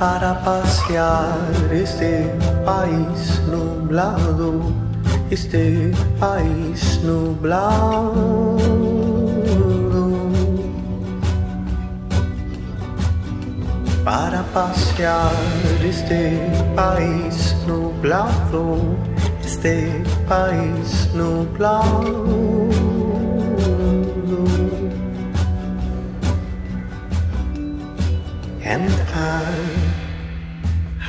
para pasear este país nublado, este país nublado. Para pasear este país nublado, este país nublado. And I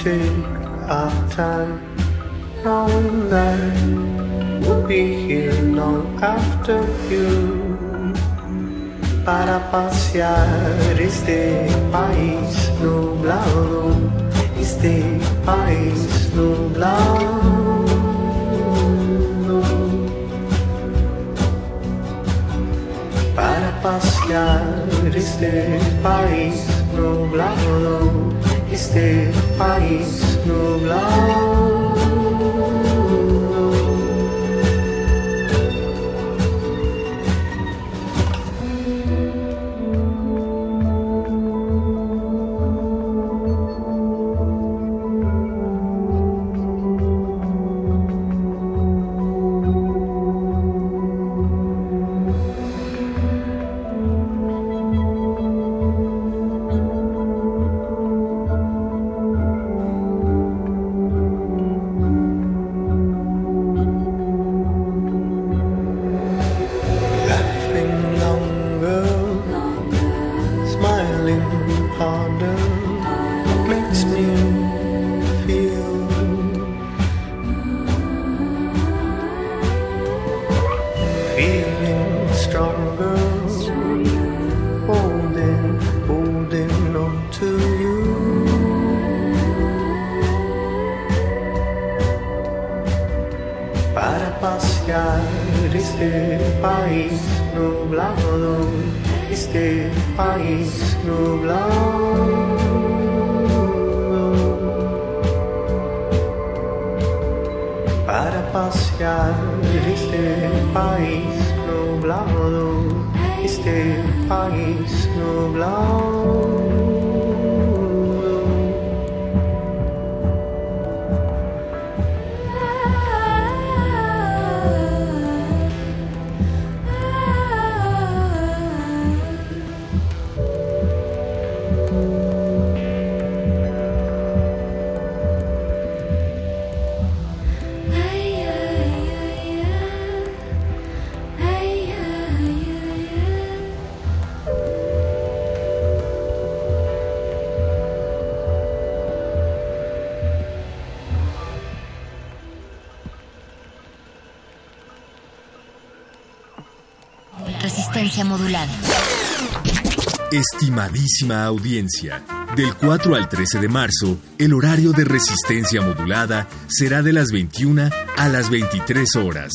take our time, knowing that we'll be here long after you. Para pasear este país nublado, este país nublado. Para pasear este país nublado este país nublado. Modulada. Estimadísima audiencia, del 4 al 13 de marzo, el horario de resistencia modulada será de las 21 a las 23 horas.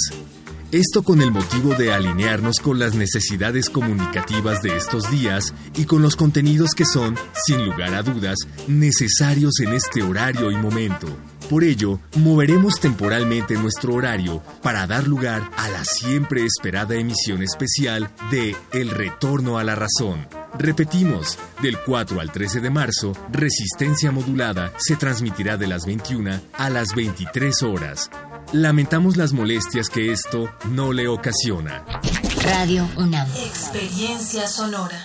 Esto con el motivo de alinearnos con las necesidades comunicativas de estos días y con los contenidos que son, sin lugar a dudas, necesarios en este horario y momento. Por ello, moveremos temporalmente nuestro horario para dar lugar a la siempre esperada emisión especial de El Retorno a la Razón. Repetimos, del 4 al 13 de marzo, Resistencia Modulada se transmitirá de las 21 a las 23 horas. Lamentamos las molestias que esto no le ocasiona. Radio UNAM. Experiencia sonora.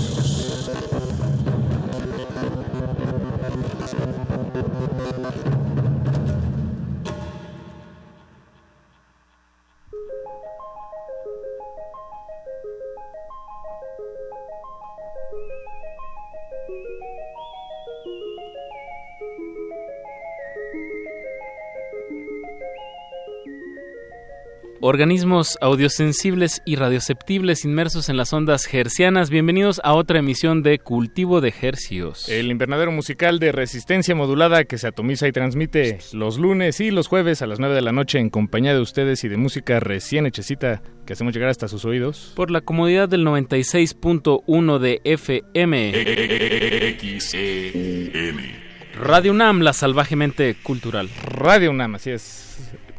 Organismos audiosensibles y radioceptibles inmersos en las ondas hercianas. Bienvenidos a otra emisión de Cultivo de Hercios. El invernadero musical de resistencia modulada que se atomiza y transmite los lunes y los jueves a las 9 de la noche en compañía de ustedes y de música recién hechecita que hacemos llegar hasta sus oídos. Por la comodidad del 96.1 de FM. Radio UNAM, la salvajemente cultural. Radio UNAM, así es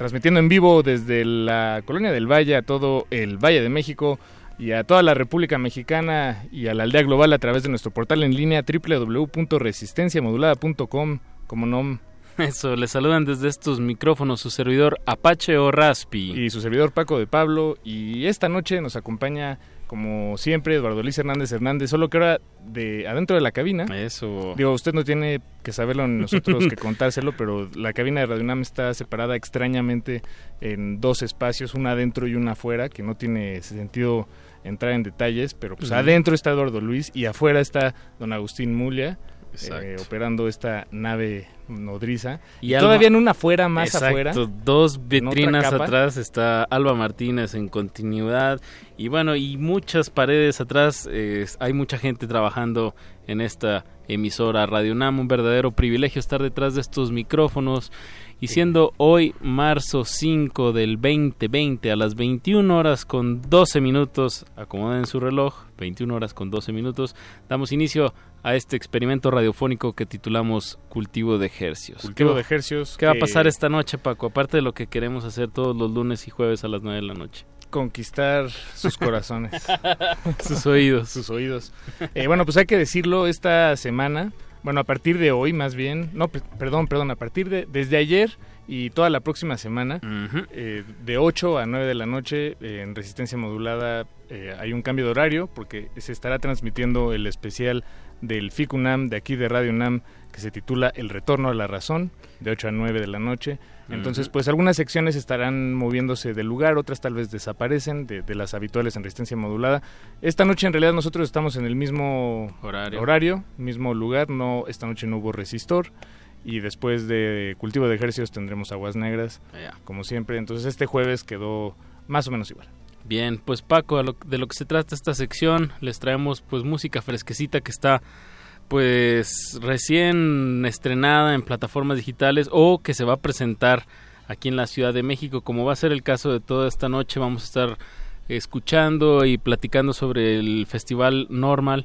transmitiendo en vivo desde la Colonia del Valle a todo el Valle de México y a toda la República Mexicana y a la aldea global a través de nuestro portal en línea www.resistenciamodulada.com como nom. Eso, le saludan desde estos micrófonos su servidor Apache o Raspi. Y su servidor Paco de Pablo. Y esta noche nos acompaña como siempre, Eduardo Luis Hernández Hernández, solo que ahora de adentro de la cabina. Eso. Digo, usted no tiene que saberlo nosotros que contárselo, pero la cabina de Radio UNAM está separada extrañamente en dos espacios, una adentro y una afuera, que no tiene sentido entrar en detalles, pero pues adentro está Eduardo Luis y afuera está don Agustín Mulia. Eh, operando esta nave nodriza. Y, todavía en una afuera, más afuera. Dos vitrinas atrás está Alba Martínez en continuidad. Y bueno, y muchas paredes atrás. hay mucha gente trabajando en esta emisora Radio NAM. Un verdadero privilegio estar detrás de estos micrófonos. Y siendo hoy marzo 5 del 2020 a las 21 horas con 12 minutos, acomoden su reloj, 21 horas con 12 minutos, damos inicio a este experimento radiofónico que titulamos Cultivo de Ejercios. Cultivo de Ejercios. ¿Qué va a pasar esta noche, Paco? Aparte de lo que queremos hacer todos los lunes y jueves a las 9 de la noche. Conquistar sus corazones. sus oídos. Sus oídos. Eh, bueno, pues hay que decirlo, esta semana, bueno, a partir de hoy más bien, no, perdón, perdón, a partir de, desde ayer y toda la próxima semana, eh, de 8 a 9 de la noche, eh, en resistencia modulada, hay un cambio de horario porque se estará transmitiendo el especial del FICUNAM de aquí de Radio UNAM que se titula El Retorno a la Razón, de 8 a 9 de la noche. Entonces, pues algunas secciones estarán moviéndose del lugar, otras tal vez desaparecen de, las habituales en resistencia modulada. Esta noche en realidad nosotros estamos en el mismo horario, mismo lugar, no esta noche no hubo resistor y después de cultivo de ejercicios tendremos aguas negras, como siempre. Entonces este jueves quedó más o menos igual. Bien, pues Paco, de lo que se trata esta sección, les traemos pues música fresquecita que está pues recién estrenada en plataformas digitales o que se va a presentar aquí en la Ciudad de México, como va a ser el caso de toda esta noche, vamos a estar escuchando y platicando sobre el Festival Normal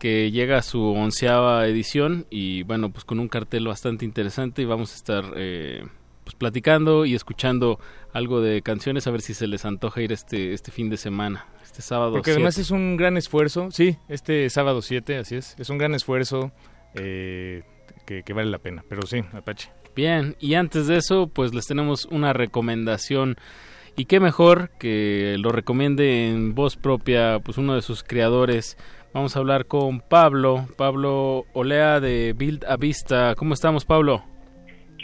que llega a su onceava edición y bueno, pues con un cartel bastante interesante y vamos a estar eh, pues platicando y escuchando algo de canciones a ver si se les antoja ir este este fin de semana, este sábado. Porque además es un gran esfuerzo, sí, este sábado 7, así es, es un gran esfuerzo eh, que, vale la pena, pero sí, Apache. Bien, y antes de eso, pues les tenemos una recomendación. Y qué mejor que lo recomiende en voz propia, pues uno de sus creadores. Vamos a hablar con Pablo, Pablo Olea de Build a Vista. ¿Cómo estamos, Pablo?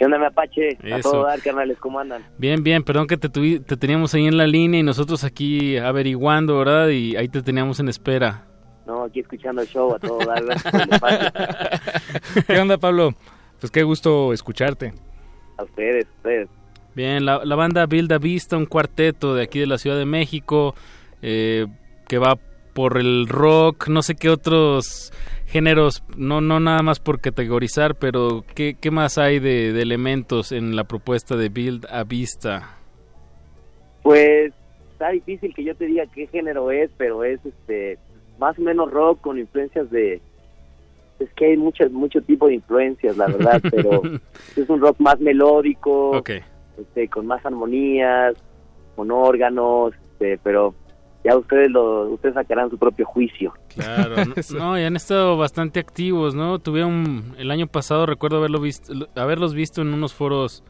¿Qué onda, mi Apache? A todo dar, carnales, ¿cómo andan? Bien, bien, perdón que te, te teníamos ahí en la línea y nosotros aquí averiguando, ¿verdad? Y ahí te teníamos en espera. No, aquí escuchando el show a todo dar. ¿Qué onda, Pablo? Pues qué gusto escucharte. A ustedes, ustedes. Bien, la, la banda Build a Vista, un cuarteto de aquí de la Ciudad de México, eh, que va por el rock, no sé qué otros géneros, no, no nada más por categorizar, pero ¿qué, qué más hay de, de, elementos en la propuesta de Build a Vista? Pues está difícil que yo te diga qué género es, pero es este más o menos rock con influencias de es que hay muchas mucho tipo de influencias la verdad pero es un rock más melódico este, con más armonías con órganos este, pero ya ustedes lo ustedes sacarán su propio juicio claro no, y han estado bastante activos no tuvieron el año pasado recuerdo haberlo visto haberlos visto en unos foros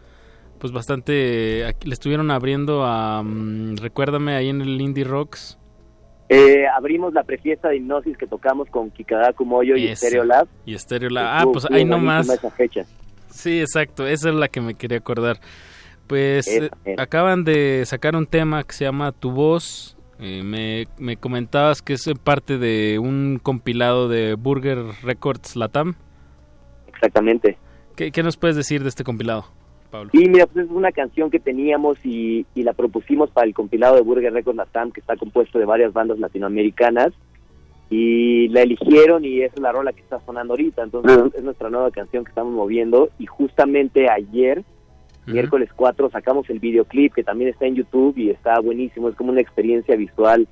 pues bastante le estuvieron abriendo a um, recuérdame ahí en el Indie Rocks eh, abrimos la prefiesta de hipnosis que tocamos con Kikadaku Moyo y Stereo Lab. Y Stereo Lab. Ah, pues ahí nomás. Esa fecha. Sí, exacto. Esa es la que me quería acordar. Pues eh, acaban de sacar un tema que se llama Tu Voz. Eh, me, me, comentabas que es parte de un compilado de Burger Records Latam. Exactamente. ¿Qué, qué nos puedes decir de este compilado? Pablo. Y mira, pues es una canción que teníamos y, y, la propusimos para el compilado de Burger Records Latam, que está compuesto de varias bandas latinoamericanas. Y la eligieron y es la rola que está sonando ahorita. Entonces uh -huh. es nuestra nueva canción que estamos moviendo. Y justamente ayer, uh -huh. miércoles 4, sacamos el videoclip que también está en YouTube y está buenísimo. Es como una experiencia visual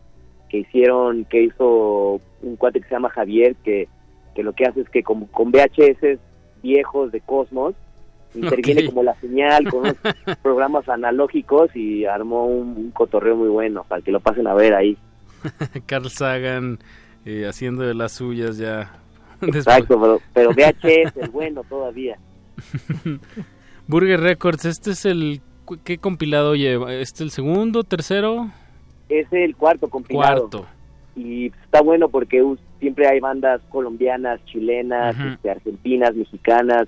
que hicieron, que hizo un cuate que se llama Javier, que, que lo que hace es que con, con VHS viejos de Cosmos, interviene okay. como la señal con unos programas analógicos y armó un, un, cotorreo muy bueno para que lo pasen a ver ahí. Carl Sagan eh, haciendo de las suyas ya. Exacto, pero, pero VHS el bueno todavía. Burger Records, este es el ¿qué compilado lleva? ¿Este el segundo, tercero? Es el cuarto compilado. Cuarto. Y está bueno porque siempre hay bandas colombianas, chilenas, este, argentinas, mexicanas,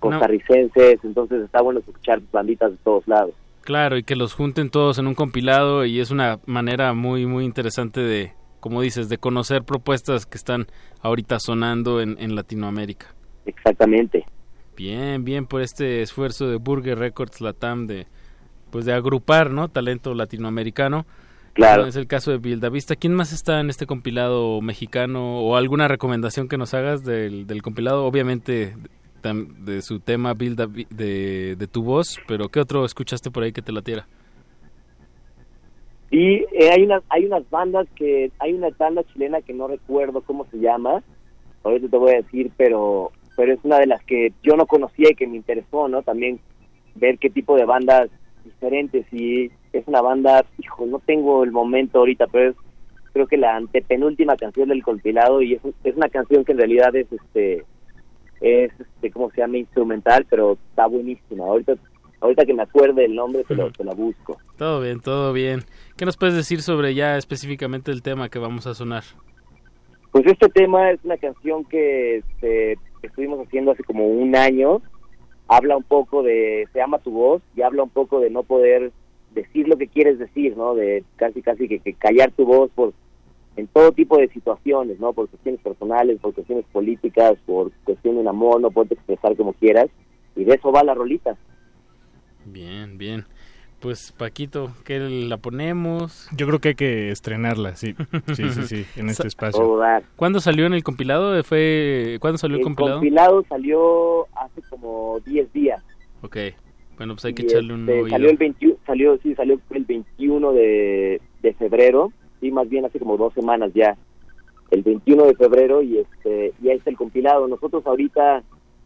costarricenses, no. entonces está bueno escuchar banditas de todos lados. Claro, y que los junten todos en un compilado y es una manera muy, muy interesante de, como dices, de conocer propuestas que están ahorita sonando en, en Latinoamérica. Exactamente. Bien, bien por este esfuerzo de Burger Records Latam de, pues de agrupar, ¿no? Talento latinoamericano. Claro. Es el caso de Vista. ¿Quién más está en este compilado mexicano o alguna recomendación que nos hagas del, del compilado? Obviamente de su tema Build de, de, tu voz, pero ¿qué otro escuchaste por ahí que te latiera? Y eh, hay unas hay unas bandas que hay una banda chilena que no recuerdo cómo se llama, ahorita te voy a decir, pero pero es una de las que yo no conocía y que me interesó, ¿no? También ver qué tipo de bandas diferentes y es una banda, hijo, no tengo el momento ahorita, pero es creo que la antepenúltima canción del compilado y es, es una canción que en realidad es este es este cómo se llama instrumental pero está buenísima. Ahorita ahorita que me acuerde el nombre te, lo, te la busco. Todo bien todo bien. Qué nos puedes decir sobre ya específicamente el tema que vamos a sonar pues este tema es una canción que este, estuvimos haciendo hace como un año habla un poco de se llama tu voz y habla un poco de no poder decir lo que quieres decir no de casi casi que, que callar tu voz por en todo tipo de situaciones, ¿no? Por cuestiones personales, por cuestiones políticas, por cuestiones de amor, no puedes expresar como quieras. Y de eso va la rolita. Bien, bien. Pues Paquito, ¿qué la ponemos? Yo creo que hay que estrenarla, sí. Sí, sí, sí, en este espacio. ¿Cuándo salió en el compilado? ¿Fue ¿Cuándo salió el, el compilado? El compilado salió hace como 10 días. Ok. Bueno, pues hay que y echarle un este, salió el 21, salió, sí, salió el 21 de, de febrero sí, más bien hace como dos semanas ya, el 21 de febrero, y este y ahí está el compilado. Nosotros ahorita,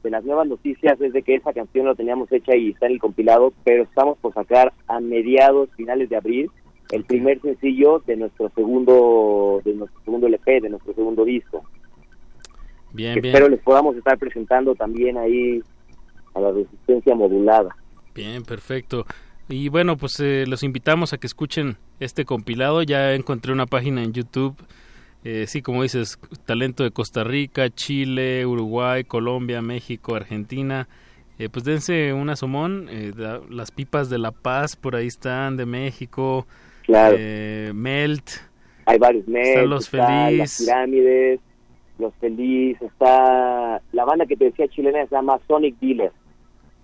de las nuevas noticias, es de que esa canción la teníamos hecha y está en el compilado, pero estamos por sacar a mediados, finales de abril, el primer sencillo de nuestro segundo, de nuestro segundo LP, de nuestro segundo disco. Bien, que bien. Espero les podamos estar presentando también ahí a la resistencia modulada. Bien, perfecto. Y bueno, pues eh, los invitamos a que escuchen este compilado. Ya encontré una página en YouTube. Eh, sí, como dices, talento de Costa Rica, Chile, Uruguay, Colombia, México, Argentina. Eh, pues dense un asomón. Eh, da- las pipas de La Paz por ahí están, de México. Claro. Eh, Melt. Hay varios meses, Están los está las Feliz. pirámides, los Feliz, está la banda que te decía chilena se llama Sonic Dealer.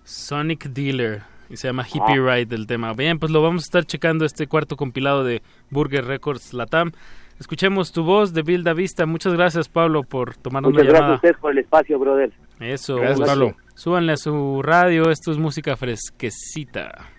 Sonic Dealer. Y se llama Hippie Ride el tema. Bien, pues lo vamos a estar checando este cuarto compilado de Burger Records Latam. Escuchemos tu voz de Bilda Vista. Muchas gracias, Pablo, por tomarnos Muchas la gracias a llamada. ustedes por el espacio, brother. Eso, Gracias, pues, Pablo. Súbanle a su radio, esto es música fresquecita.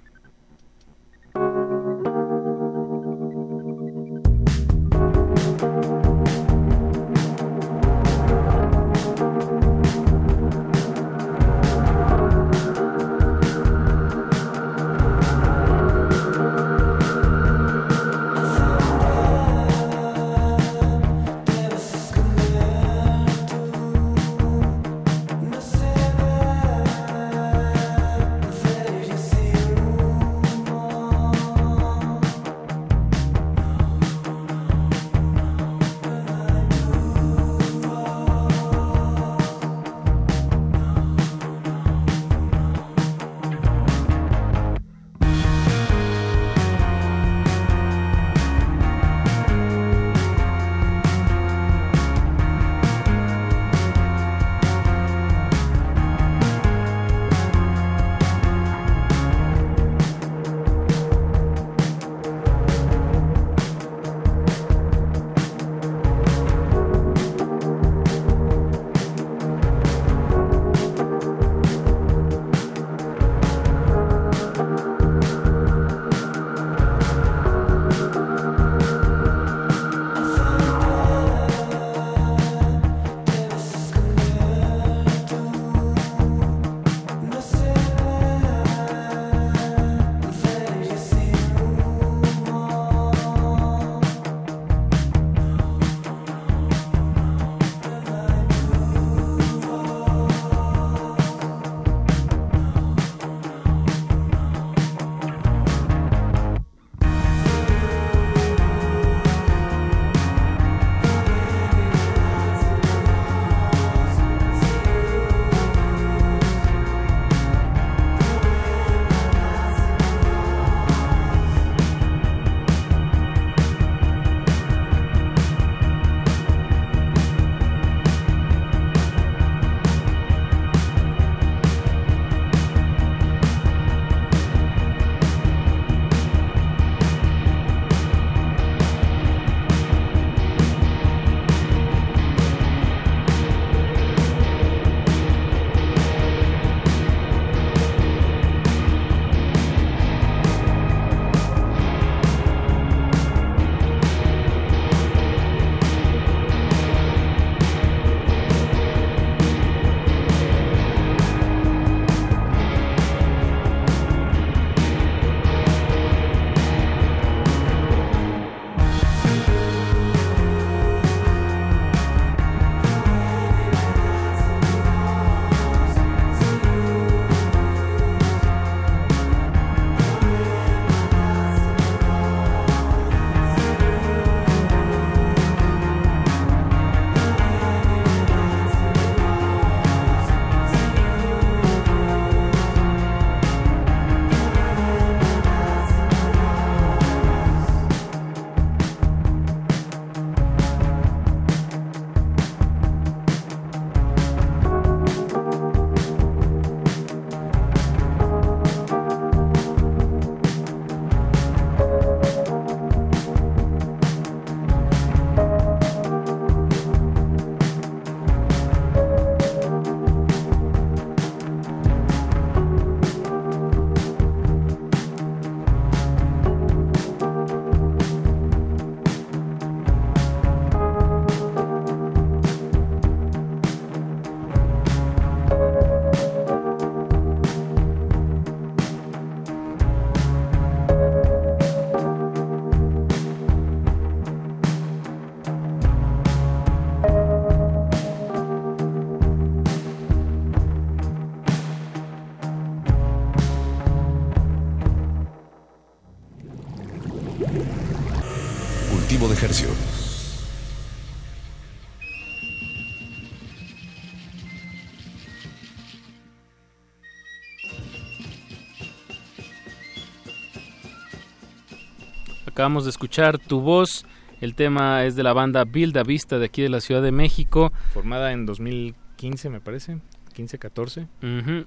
Acabamos de escuchar Tu Voz. El tema es de la banda Build a Vista de aquí de la Ciudad de México. Formada en 2015, me parece. 15, 14.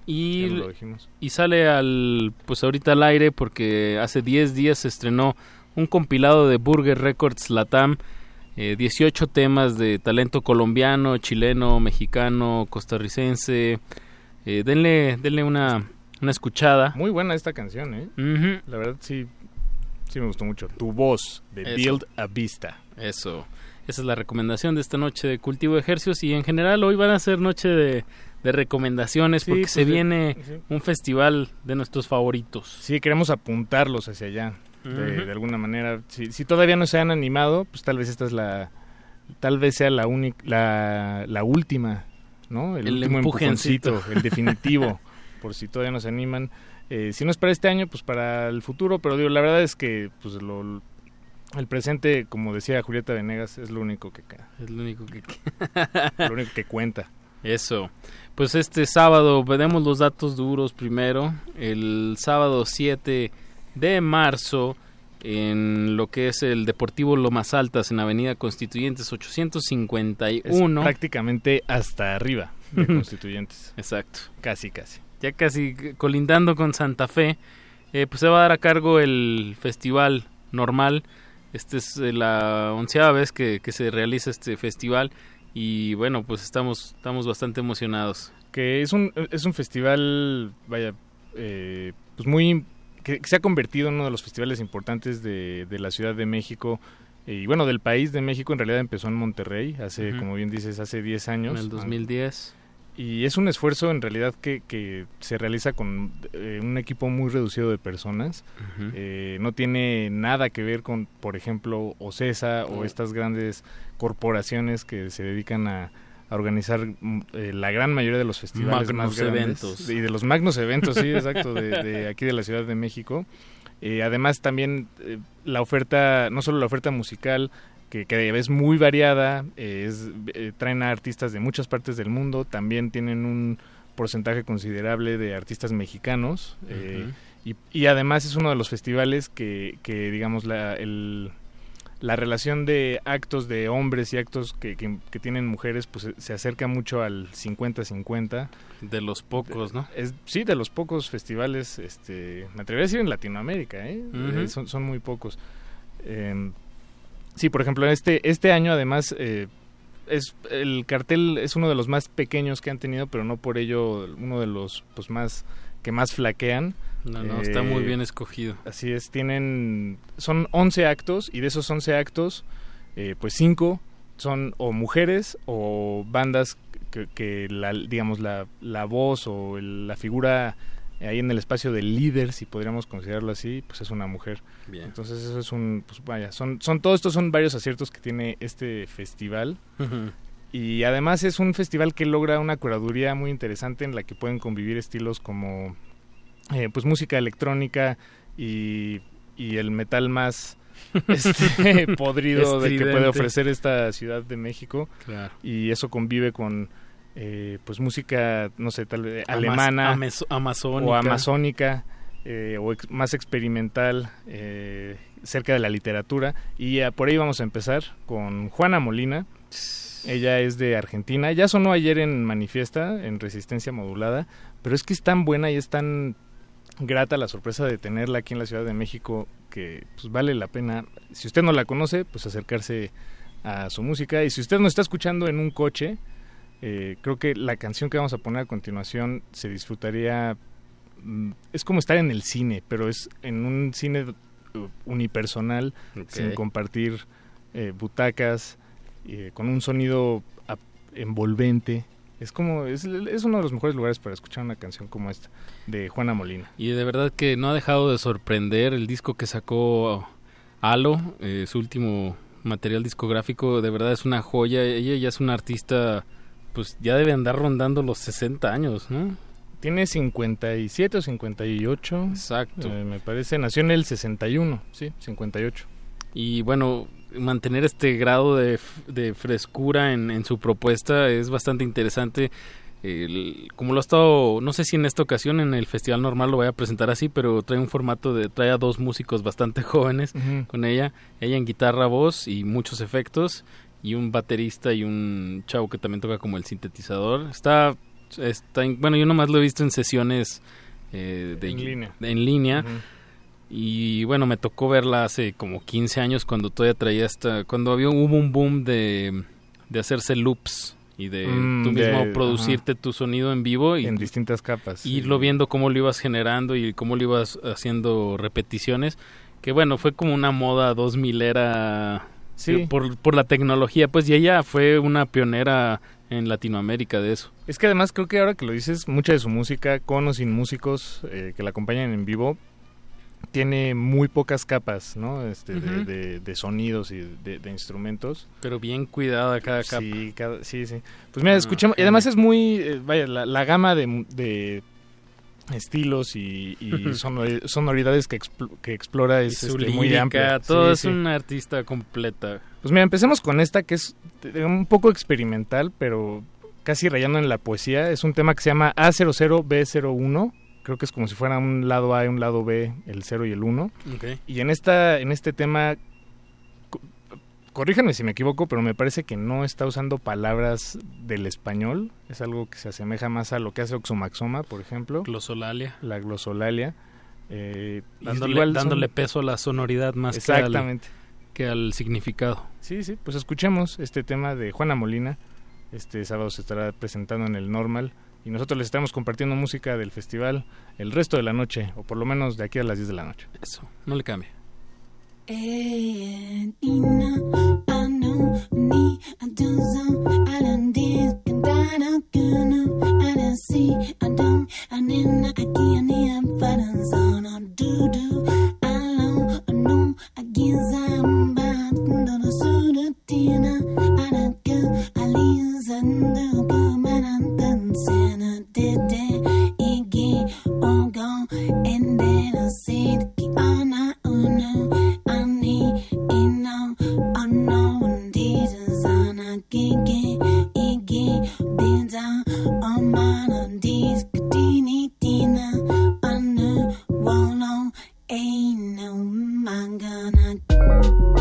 y, lo y sale al, pues ahorita al aire porque hace 10 días se estrenó un compilado de Burger Records Latam. Eh, 18 temas de talento colombiano, chileno, mexicano, costarricense. Eh, denle, denle una, una escuchada. Muy buena esta canción, ¿eh? La verdad sí, sí me gustó mucho. Tu voz de Build a Vista. Eso. Esa es la recomendación de esta noche de cultivo de ejercicios y en general hoy van a ser noche de, de recomendaciones porque pues se viene un festival de nuestros favoritos. Sí, queremos apuntarlos hacia allá. De, de, alguna manera, si, si, todavía no se han animado, pues tal vez esta es la, tal vez sea la única, la, la última, ¿no? El, el último empujoncito, el definitivo, por si todavía no se animan. Eh, si no es para este año, pues para el futuro, pero digo, la verdad es que pues lo, el presente, como decía Julieta Venegas, es lo único que es lo único que lo único que cuenta. Eso. Pues este sábado veremos los datos duros primero. El sábado 7 de marzo en lo que es el Deportivo Lomas Altas en Avenida Constituyentes 851. Es prácticamente hasta arriba de Constituyentes. Exacto. Casi, casi. Ya casi colindando con Santa Fe, eh, pues se va a dar a cargo el festival normal. Esta es la onceava vez que, que se realiza este festival y bueno, pues estamos, estamos bastante emocionados. Que es un, es un festival, vaya, eh, pues muy que, se ha convertido en uno de los festivales importantes de, de la Ciudad de México y bueno, del país de México. En realidad empezó en Monterrey hace, uh -huh. como bien dices, hace 10 años. En el 2010. Y es un esfuerzo en realidad que, que se realiza con eh, un equipo muy reducido de personas. Uh -huh. eh, no tiene nada que ver con, por ejemplo, OCESA uh -huh. o estas grandes corporaciones que se dedican a, a organizar eh, la gran mayoría de los festivales magnos más grandes eventos. y de los magnos eventos, sí, exacto, de, de, aquí de la Ciudad de México. Eh, además también eh, la oferta, no solo la oferta musical, que, que es muy variada, eh, es, traen a artistas de muchas partes del mundo, también tienen un porcentaje considerable de artistas mexicanos uh -huh. y, y, además es uno de los festivales que, que digamos, la, el, la relación de actos de hombres y actos que, que, que tienen mujeres pues se acerca mucho al 50-50. De los pocos, ¿no? Es, sí, de los pocos festivales, este, me atrevería a decir en Latinoamérica, ¿eh? Uh -huh. eh son, son, muy pocos. Eh, sí, por ejemplo, este, este año además eh, es el cartel es uno de los más pequeños que han tenido, pero no por ello uno de los pues más que más flaquean. No, no, eh, está muy bien escogido. Así es, tienen, son 11 actos y de esos 11 actos, eh, pues 5 son o mujeres o bandas que, que la, digamos, la, la voz o el, la figura ahí en el espacio del líder, si podríamos considerarlo así, pues es una mujer. Bien. Entonces eso es un, pues vaya, son, son todos estos son varios aciertos que tiene este festival. Uh -huh. Y además es un festival que logra una curaduría muy interesante en la que pueden convivir estilos como eh, pues música electrónica y, y el metal más este, podrido de que puede ofrecer esta Ciudad de México. Claro. Y eso convive con eh, pues música, no sé, tal vez alemana Amas amazónica. o amazónica eh, o ex más experimental eh, cerca de la literatura. Y por ahí vamos a empezar con Juana Molina. Ella es de Argentina. Ya sonó ayer en Manifiesta, en Resistencia Modulada, pero es que es tan buena y es tan grata la sorpresa de tenerla aquí en la Ciudad de México que pues vale la pena. Si usted no la conoce, pues acercarse a su música. Y si usted no está escuchando en un coche, eh, creo que la canción que vamos a poner a continuación se disfrutaría. Mm, es como estar en el cine, pero es en un cine unipersonal, okay. sin compartir eh, butacas, eh, con un sonido envolvente. Es como, es, es, uno de los mejores lugares para escuchar una canción como esta, de Juana Molina. Y de verdad que no ha dejado de sorprender el disco que sacó Alo, eh, su último material discográfico, de verdad es una joya. Ella ya es una artista, pues ya debe andar rondando los 60 años, ¿no? Tiene 57 o 58. Exacto. Eh, me parece, nació en el 61, sí, 58. y bueno, mantener este grado de, de frescura en, en, su propuesta es bastante interesante. El, como lo ha estado, no sé si en esta ocasión en el festival normal lo voy a presentar así, pero trae un formato de, trae a dos músicos bastante jóvenes uh -huh. con ella, ella en guitarra, voz y muchos efectos, y un baterista y un chavo que también toca como el sintetizador. Está, está bueno, yo nomás lo he visto en sesiones eh, de, en línea. En línea. Uh -huh. Y bueno, me tocó verla hace como 15 años cuando todavía traía esta, cuando había, hubo un boom de, de hacerse loops y de mm, tú mismo de, producirte ajá. tu sonido en vivo y en distintas capas y irlo viendo cómo lo ibas generando y cómo lo ibas haciendo repeticiones que bueno fue como una moda 2000 era sí. por, por la tecnología pues y ella fue una pionera en Latinoamérica de eso es que además creo que ahora que lo dices mucha de su música con o sin músicos eh, que la acompañan en vivo tiene muy pocas capas, ¿no? Este, uh -huh. de, de, de, sonidos y de, de, instrumentos. Pero bien cuidada cada capa. Sí, cada, sí, sí. Pues mira, escuchemos. y además es muy, eh, vaya, la, la gama de, estilos y, y sonor, sonoridades que, expl que explora es este, lírica, muy amplia. Todo sí, es sí. una artista completa. Pues mira, empecemos con esta que es un poco experimental, pero casi rayando en la poesía. Es un tema que se llama A00B01 creo que es como si fuera un lado A y un lado B, el 0 y el 1. Okay. Y en esta en este tema corríjanme si me equivoco, pero me parece que no está usando palabras del español, es algo que se asemeja más a lo que hace Oxomaxoma, por ejemplo. Glosolalia. La glosolalia. Eh, dándole, igual dándole peso a la sonoridad más Exactamente. Que, al, que al significado. Sí, sí, pues escuchemos este tema de Juana Molina. Este sábado se estará presentando en el Normal y nosotros les estamos compartiendo música del festival el resto de la noche, o por lo menos de aquí a las 10 de la noche. Eso, no le cambie. And then I know me i don't see the honor, oh no, ain't no, man, gonna.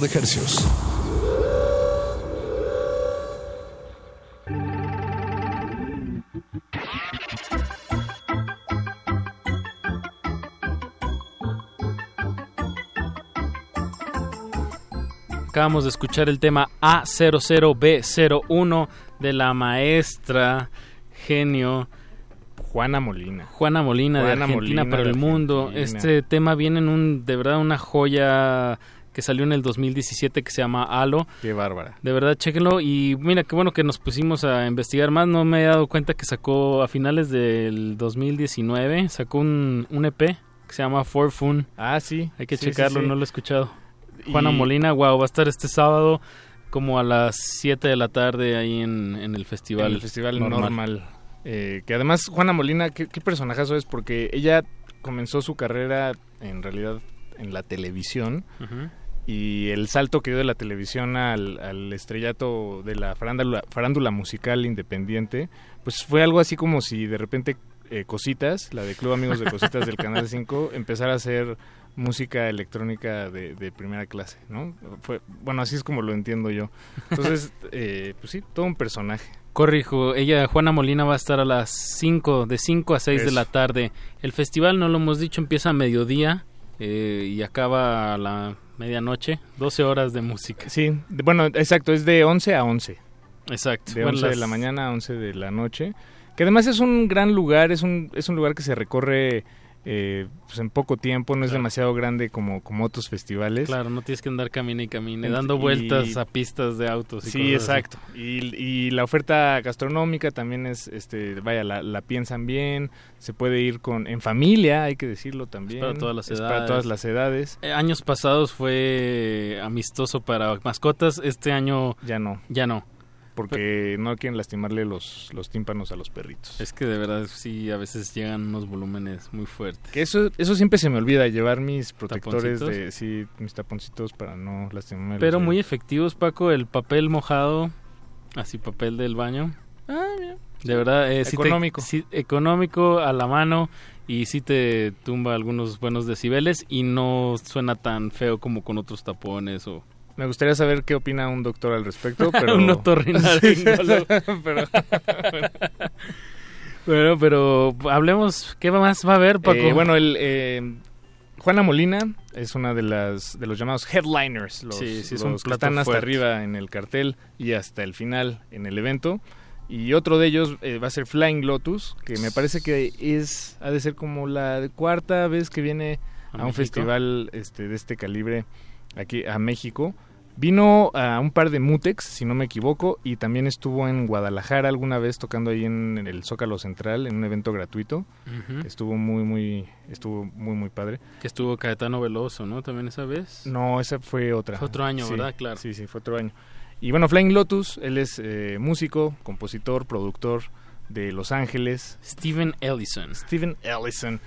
De ejercios. Acabamos de escuchar el tema A00B01 de la maestra genio Juana Molina. Juana Molina Juana de Argentina Molina para el mundo. Argentina. Este tema viene en un, de verdad, una joya que salió en el 2017 que se llama Halo. Qué bárbara. De verdad, chéquenlo. Y mira, qué bueno que nos pusimos a investigar más. No me he dado cuenta que sacó a finales del 2019, sacó un, un EP que se llama For Fun. Ah, sí. Hay que Sí, checarlo, sí. no lo he escuchado. Y- Juana Molina, wow, va a estar este sábado como a las 7 de la tarde ahí en, en el festival. En el festival normal. Eh, que además, Juana Molina, ¿qué, qué personajazo es? Porque ella comenzó su carrera en realidad en la televisión. Y el salto que dio de la televisión al, al estrellato de la farándula, farándula musical independiente, pues fue algo así como si de repente eh, Cositas, la de Club Amigos de Cositas del Canal 5, empezara a hacer música electrónica de, de primera clase, ¿no? Fue, bueno, así es como lo entiendo yo. Entonces, eh, pues sí, todo un personaje. Corrijo, ella, Juana Molina, va a estar a las 5, de 5 a 6 de la tarde. El festival, no lo hemos dicho, empieza a mediodía eh, y acaba a la medianoche, 12 horas de música. Sí, de- bueno, exacto, es de 11 a 11. Exacto. De Bueno, 11 de las- la mañana a 11 de la noche. Que además es un gran lugar, es un, es un lugar que se recorre eh, pues en poco tiempo, no es demasiado grande como, como otros festivales. Claro, no tienes que andar camine y camine, dando y- vueltas a pistas de autos. Y Sí, exacto. Y, y la oferta gastronómica también es, este, vaya, la, la piensan bien, se puede ir con en familia, hay que decirlo también. para todas las Es edades. para todas las edades. Eh, años pasados fue amistoso para mascotas, este año Ya no, ya no. Porque no quieren lastimarle los, los tímpanos a los perritos. Es que de verdad sí, a veces llegan unos volúmenes muy fuertes. Que eso, eso siempre se me olvida, llevar mis protectores ¿Taponcitos? de, sí, mis taponcitos para no lastimarme. Pero muy efectivos, Paco, el papel mojado, así papel del baño. De verdad, eh, sí te- Económico. sí, económico, a la mano y sí te tumba algunos buenos decibeles y no suena tan feo como con otros tapones o... Me gustaría saber qué opina un doctor al respecto, pero... Un otorrinolaringólogo. pero... Bueno, pero hablemos, ¿qué más va a haber, Paco? Eh, bueno, el, eh, Juana Molina es una de las de los llamados headliners, los, Sí, sí, es los un que están hasta fuerte. arriba en el cartel y hasta el final en el evento. Y otro de ellos eh, va a ser Flying Lotus, que me parece que es ha de ser como la cuarta vez que viene ¿A a, un festival este de este calibre aquí a México. Vino a un par de Mutex, si no me equivoco, y también estuvo en Guadalajara alguna vez tocando ahí en, en el Zócalo Central en un evento gratuito. Estuvo muy, muy, estuvo muy, muy padre. Que estuvo Caetano Veloso, ¿no? También esa vez. No, esa fue otra. Fue otro año, Sí, ¿verdad? Claro. Sí, sí, fue otro año. Y bueno, Flying Lotus, él es eh, músico, compositor, productor de Los Ángeles. Steven Ellison. Steven Ellison,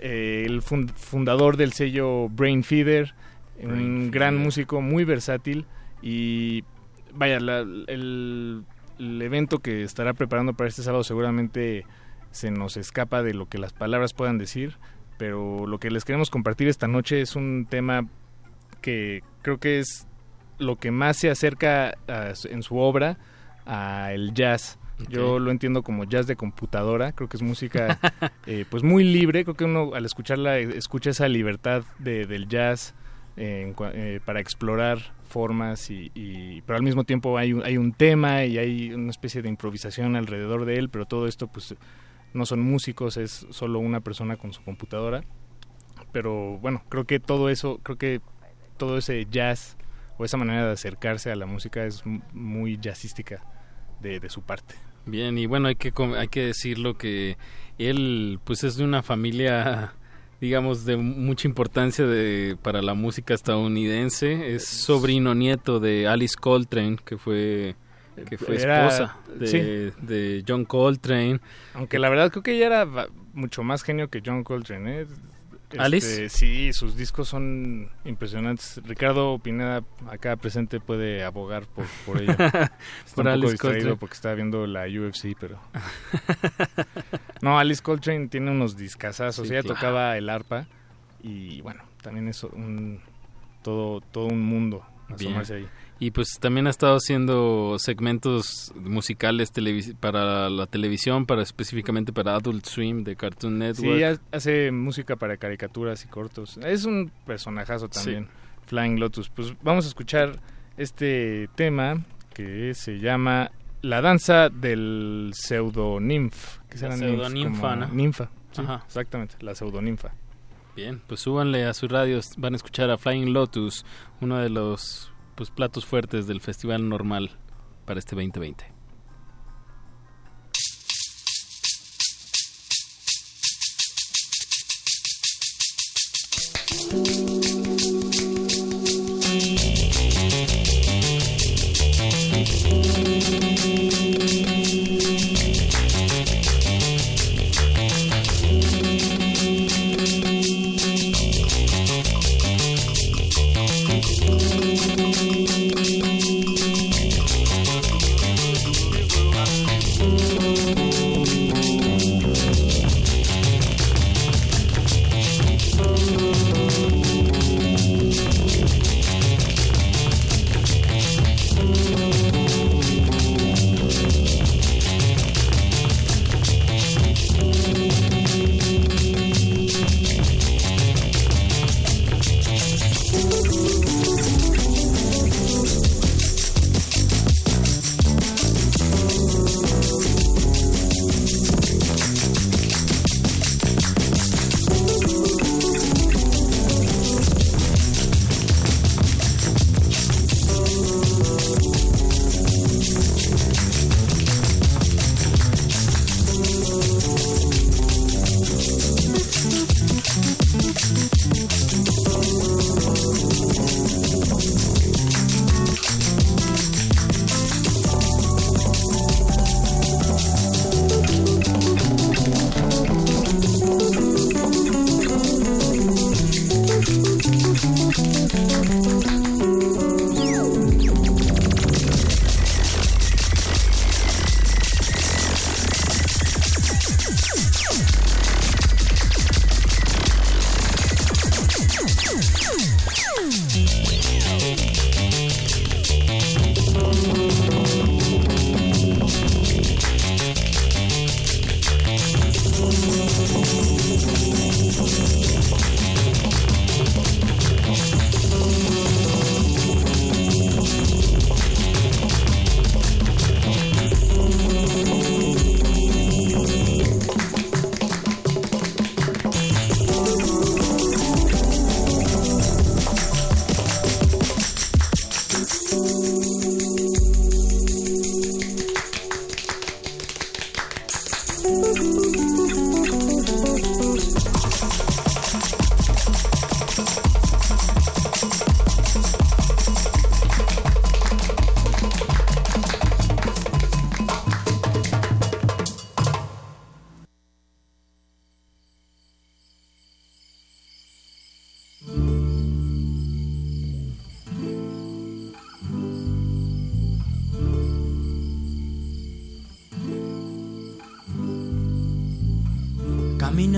eh, el fun- fundador del sello Brain Feeder, un gran músico muy versátil y vaya, la- el, el evento que estará preparando para este sábado seguramente se nos escapa de lo que las palabras puedan decir, pero lo que les queremos compartir esta noche es un tema que creo que es lo que más se acerca a en su obra al jazz. Yo lo entiendo como jazz de computadora, creo que es música eh, pues muy libre, creo que uno al escucharla eh, escucha esa libertad de, del jazz eh, para explorar formas y, y- pero al mismo tiempo hay un, hay un tema y hay una especie de improvisación alrededor de él, pero todo esto pues no son músicos, es solo una persona con su computadora. Pero bueno, creo que todo eso, creo que todo ese jazz o esa manera de acercarse a la música es muy jazzística de, de su parte. Bien, y bueno, hay que, hay que decirlo que él pues es de una familia, digamos, de mucha importancia de, para la música estadounidense. Es sobrino nieto de Alice Coltrane, que fue, que fue Era- esposa de, sí. de John Coltrane. Aunque la verdad creo que ella era mucho más genio que John Coltrane. ¿eh? Este, ¿Alice? Sí, sus discos son impresionantes. Ricardo Pineda, acá presente, puede abogar por, por ello. Está Por un Alice poco distraído Coltrane. porque está viendo la UFC, pero... no, Alice Coltrane tiene unos discazazos. Sí, ella claro. tocaba el arpa y bueno, también es un... todo, todo un mundo asomarse ahí. Y pues también ha estado haciendo segmentos musicales televis- para la televisión, para específicamente para Adult Swim de Cartoon Network. Sí, ha- hace música para caricaturas y cortos. Es un personajazo también, Flying Lotus. Pues vamos a escuchar este tema que se llama La danza del pseudoninf. ¿Qué La será ninf? pseudoninfa, Como ¿no? Ninfa, sí, Ajá. exactamente, la pseudoninfa. Bien, pues súbanle a sus radios, van a escuchar a Flying Lotus, uno de los pues platos fuertes del festival normal para este 2020.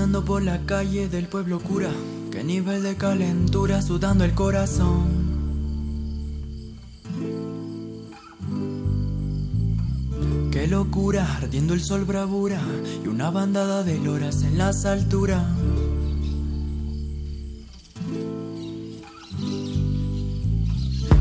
Caminando por la calle del pueblo cura, qué nivel de calentura sudando el corazón. Qué locura, ardiendo el sol bravura y una bandada de loras en las alturas.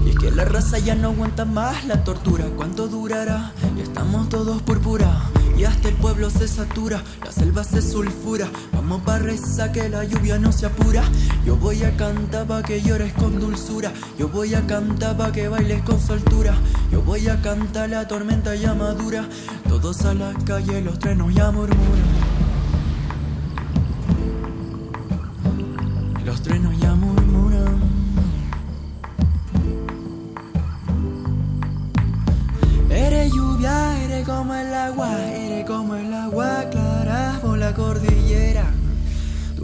Y es que la raza ya no aguanta más la tortura, ¿cuánto durará? Y estamos todos púrpura y hasta el pueblo se satura, la selva se sulfura. Vamos pa' rezar que la lluvia no se apura. Yo voy a cantar pa' que llores con dulzura. Yo voy a cantar pa' que bailes con soltura. Yo voy a cantar la tormenta ya madura. Todos a la calle, los trenos ya murmuran.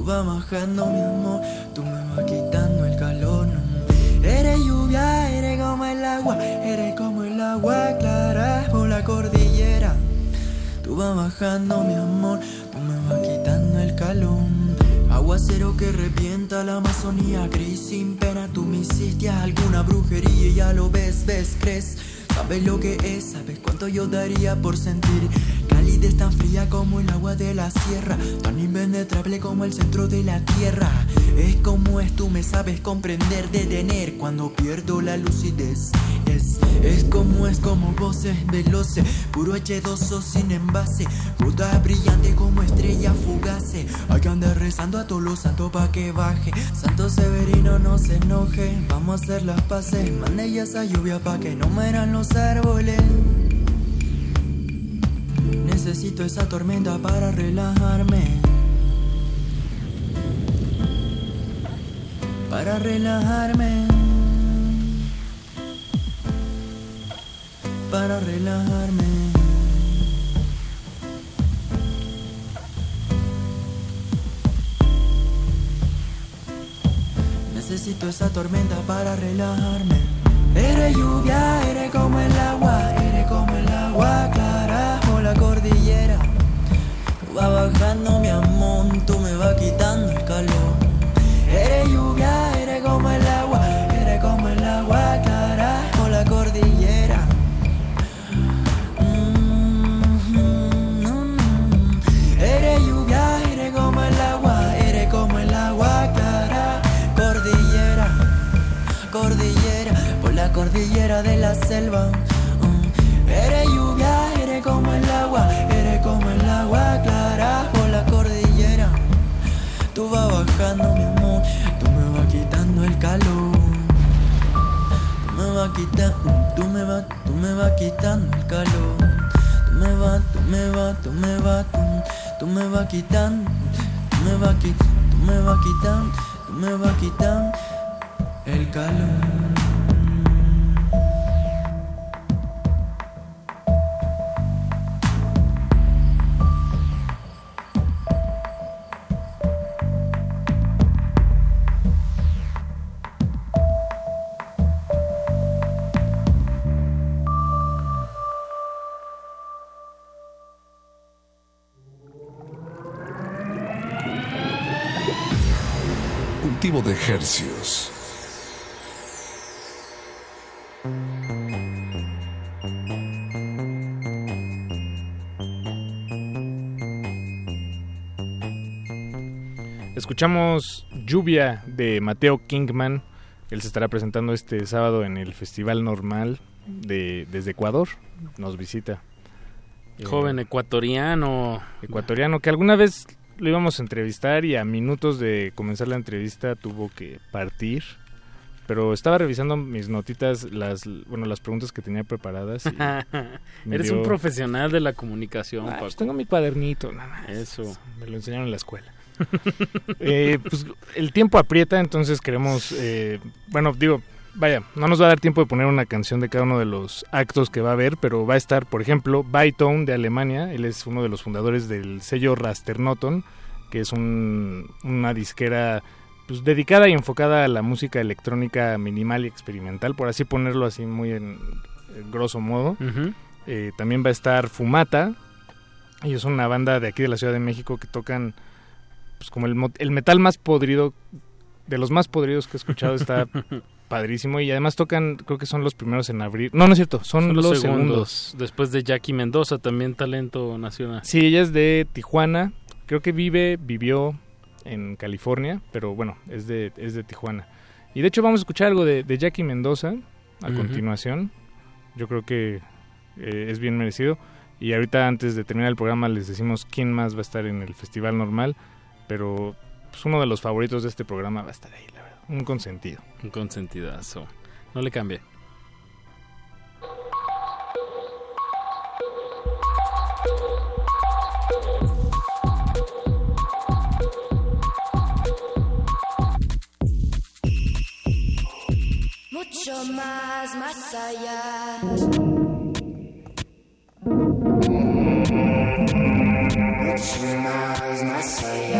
Tú vas bajando mi amor, tú me vas quitando el calor. no. Eres lluvia, eres como el agua, eres como el agua clara por la cordillera. Tú vas bajando mi amor, tú me vas quitando el calor. Aguacero que revienta la Amazonía, gris sin pena, tú me hiciste alguna brujería y ya lo ves, ves, crees. Sabes lo que es, sabes cuánto yo daría por sentir calidez tan fría como el agua de la sierra, tan impenetrable como el centro de la tierra. Es como es, tú me sabes comprender, detener cuando pierdo la lucidez. Es, es como es, como voces veloces, puro H2O sin envase, puta brillante como estrella fugace. Hay que andar rezando a todos los santos pa' que baje. Santo Severino no se enoje, vamos a hacer las paces, mande ya esa lluvia pa' que no mueran los árboles. Necesito esa tormenta para relajarme. Para relajarme. Para relajarme. Necesito esa tormenta para relajarme. Eres lluvia, eres como el agua, eres como el agua cordillera. Vas bajando mi amor, tú me vas quitando el calor. Eres lluvia, eres como el agua, Tú me vas tú me vas, quitando el calor. Tú me vas, tú me vas, tú me vas, tú, me vas quitando, tú me vas tú me vas quitando, tú me vas quitando el calor. Escuchamos Lluvia de Mateo Kingman. Él se estará presentando este sábado en el Festival Normal de, desde Ecuador. Nos visita. Eh, Joven ecuatoriano. ecuatoriano que alguna vez lo íbamos a entrevistar y a minutos de comenzar la entrevista tuvo que partir. Pero estaba revisando mis notitas, las bueno las preguntas que tenía preparadas. y Eres dio- un profesional de la comunicación, Ah, pues tengo mi cuadernito, nada más. Eso. Me lo enseñaron en la escuela. Eh, pues el tiempo aprieta, entonces queremos, eh, bueno, digo, vaya, no nos va a dar tiempo de poner una canción de cada uno de los actos que va a haber, pero va a estar, por ejemplo, Bytone de Alemania, él es uno de los fundadores del sello Rasternoton, que es un- una disquera pues, dedicada y enfocada a la música electrónica minimal y experimental, por así ponerlo así muy en, en grosso modo. Eh, también va a estar Fumata. Ellos son una banda de aquí de la Ciudad de México que tocan pues como el, el metal más podrido, de los más podridos que he escuchado, está padrísimo. Y además tocan, creo que son los primeros en abrir. No, no es cierto, son, Son los, los segundos. segundos. Después de Jackie Mendoza, también talento nacional. Sí, ella es de Tijuana. Creo que vive, vivió en California, pero bueno, es de, es de Tijuana. Y de hecho vamos a escuchar algo de, de Jackie Mendoza a continuación. Yo creo que eh, es bien merecido. Y ahorita antes de terminar el programa les decimos quién más va a estar en el festival normal. Pero pues, uno de los favoritos de este programa va a estar ahí. Un consentido. Un consentidazo. No le cambie. Mucho más, más allá. Mucho más, más allá.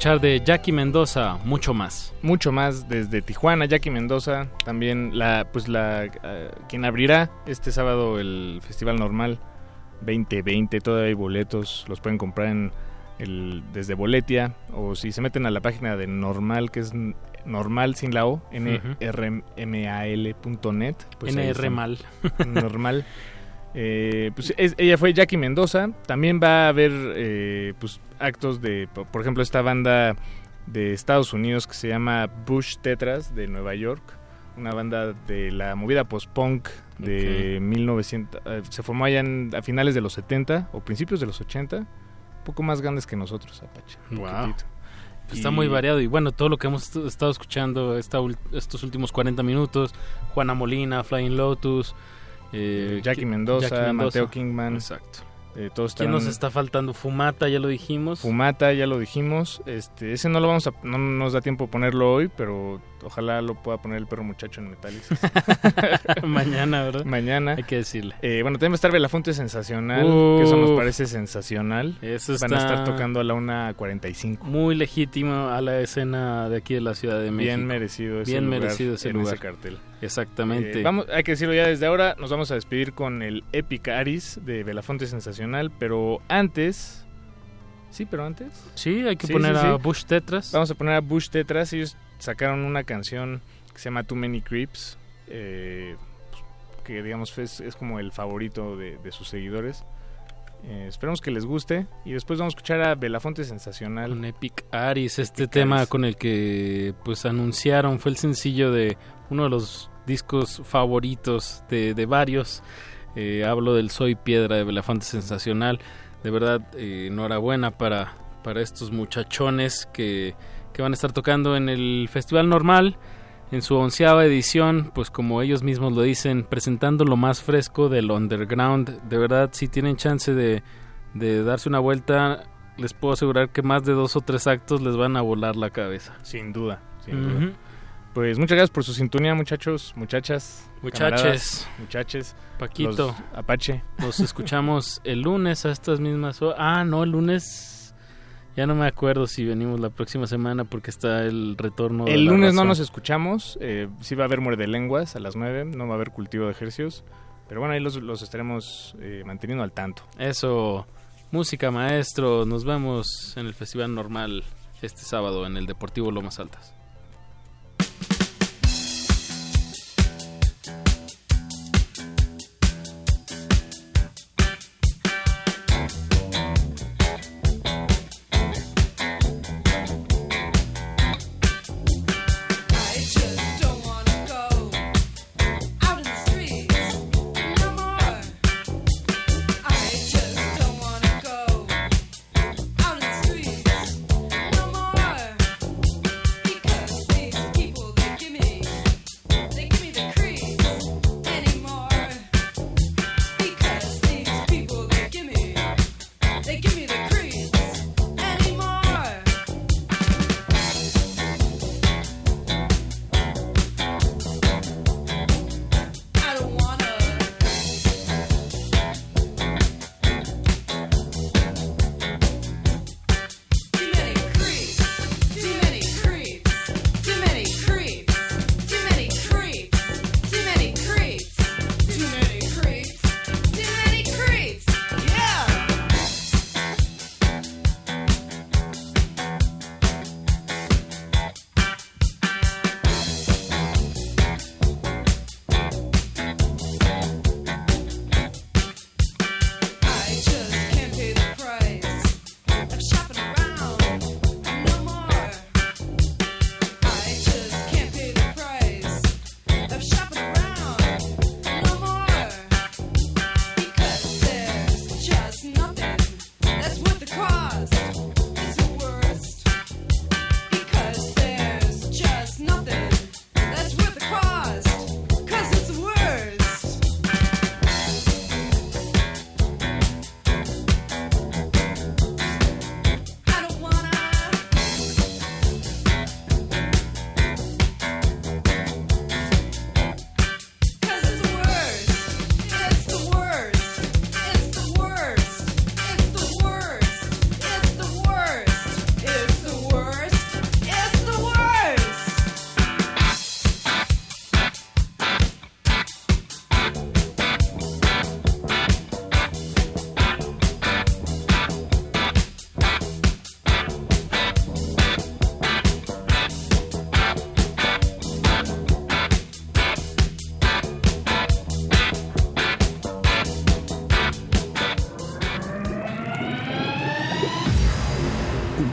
Escuchar de Jackie Mendoza, mucho más. Mucho más desde Tijuana, Jackie Mendoza, también la, pues la, eh, quien abrirá este sábado el Festival Normal 2020, todavía hay boletos, los pueden comprar en el, desde Boletia o si se meten a la página de Normal, que es normal sin la O, nrmal.net. pues ahí NR están. mal. normal. Eh, pues es- ella fue Jackie Mendoza. También va a haber eh, pues, actos de, po- por ejemplo, esta banda de Estados Unidos que se llama Bush Tetras de Nueva York. Una banda de la movida post-punk de 1900. eh, se formó allá en- a finales de los 70 o principios de los 80. Un poco más grandes que nosotros, Apache. Wow. Pues Está muy variado y bueno, todo lo que hemos est- estado escuchando esta estos últimos 40 minutos, Juana Molina, Flying Lotus, eh, Jackie Mendoza, Jackie Mendoza. Mateo Kingman. Exacto. Eh, todos ¿Quién nos está faltando? Fumata, ya lo dijimos. Fumata, ya lo dijimos. Este, ese no lo vamos a, no nos da tiempo ponerlo hoy, pero ojalá lo pueda poner el perro muchacho en Metálisis. Mañana, ¿verdad? Mañana. Hay que decirle. Eh, bueno, también va a estar Belafonte Sensacional, Uf. que eso nos parece sensacional. Eso Van a está estar tocando a la 1.45. Muy legítimo a la escena de aquí de la Ciudad de México. Bien merecido ese Bien lugar merecido ese en lugar. ese cartel. Exactamente. Eh, vamos, hay que decirlo ya desde ahora, nos vamos a despedir con el Epic Aris de Belafonte Sensacional, pero antes... Sí, pero antes... Sí, hay que Sí, poner sí, a sí. Bush Tetras. Vamos a poner a Bush Tetras. Ellos sacaron una canción que se llama Too Many Creeps. eh, pues, que digamos es, es como el favorito de, de sus seguidores. Eh, esperemos que les guste. Y después vamos a escuchar a Belafonte Sensacional. Un Epic Aris, este tema con el que pues anunciaron, fue el sencillo de uno de los discos favoritos de, de varios. Eh, hablo del Soy Piedra de Belafonte Sensacional. De verdad, eh, enhorabuena para, para estos muchachones que, que van a estar tocando en el Festival Normal. En su onceava edición, pues como ellos mismos lo dicen, presentando lo más fresco del underground. De verdad, si tienen chance de, de darse una vuelta, les puedo asegurar que más de dos o tres actos les van a volar la cabeza. Sin duda, sin duda. Pues muchas gracias por su sintonía, muchachos, muchachas, Muchaches. muchaches, Paquito. los Apache. Nos escuchamos el lunes a estas mismas horas. Ah, no, el lunes. Ya no me acuerdo si venimos la próxima semana porque está el retorno. de El la lunes no nos escuchamos, eh, sí va a haber muerde lenguas a las 9, no va a haber cultivo de ejercicios, pero bueno, ahí los, los estaremos eh, manteniendo al tanto. Eso, música maestro. Nos vemos en el Festival Normal este sábado en el Deportivo Lomas Altas.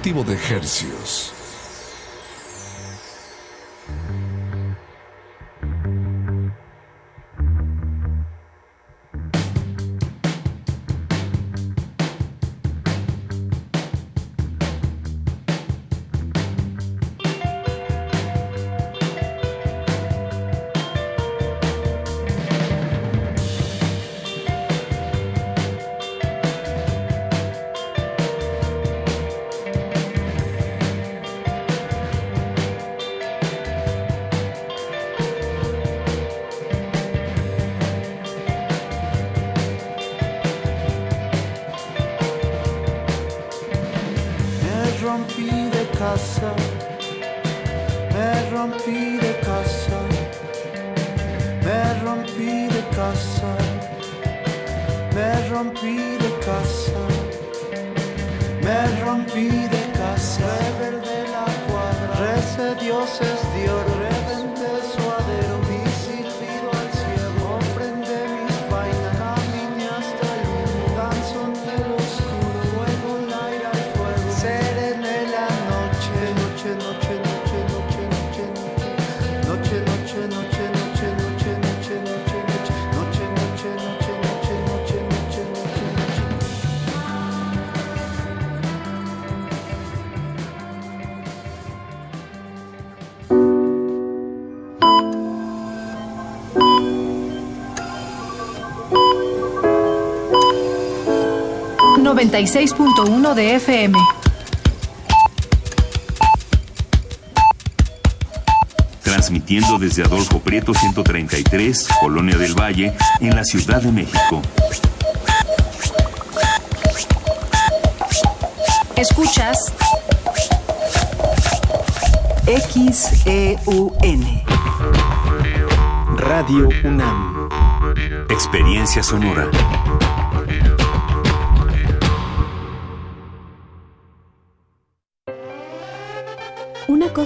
De Hercios. 96.1 de FM. Transmitiendo desde Adolfo Prieto 133, Colonia del Valle, en la Ciudad de México. Escuchas XEUN Radio UNAM Experiencia sonora.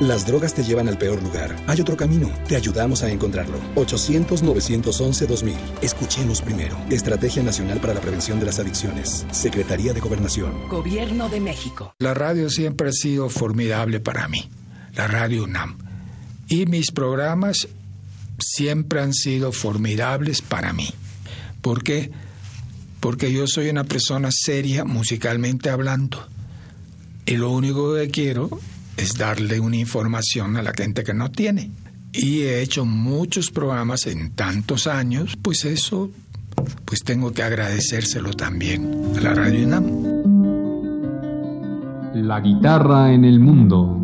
Las drogas te llevan al peor lugar. Hay otro camino. Te ayudamos a encontrarlo. 800-911-2000. Escuchemos primero. Estrategia Nacional para la Prevención de las Adicciones. Secretaría de Gobernación. Gobierno de México. La radio siempre ha sido formidable para mí. La radio UNAM. Y mis programas siempre han sido formidables para mí. ¿Por qué? Porque yo soy una persona seria musicalmente hablando. Y lo único que quiero es darle una información a la gente que no tiene. Y he hecho muchos programas en tantos años, pues eso, pues tengo que agradecérselo también a la Radio UNAM. La guitarra en el mundo.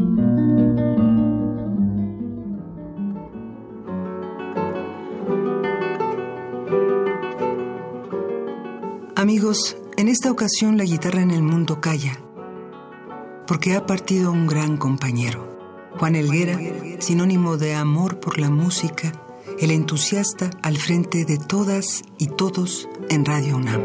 Amigos, en esta ocasión la guitarra en el mundo calla, porque ha partido un gran compañero. Juan Elguera, sinónimo de amor por la música, el entusiasta al frente de todas y todos en Radio UNAM.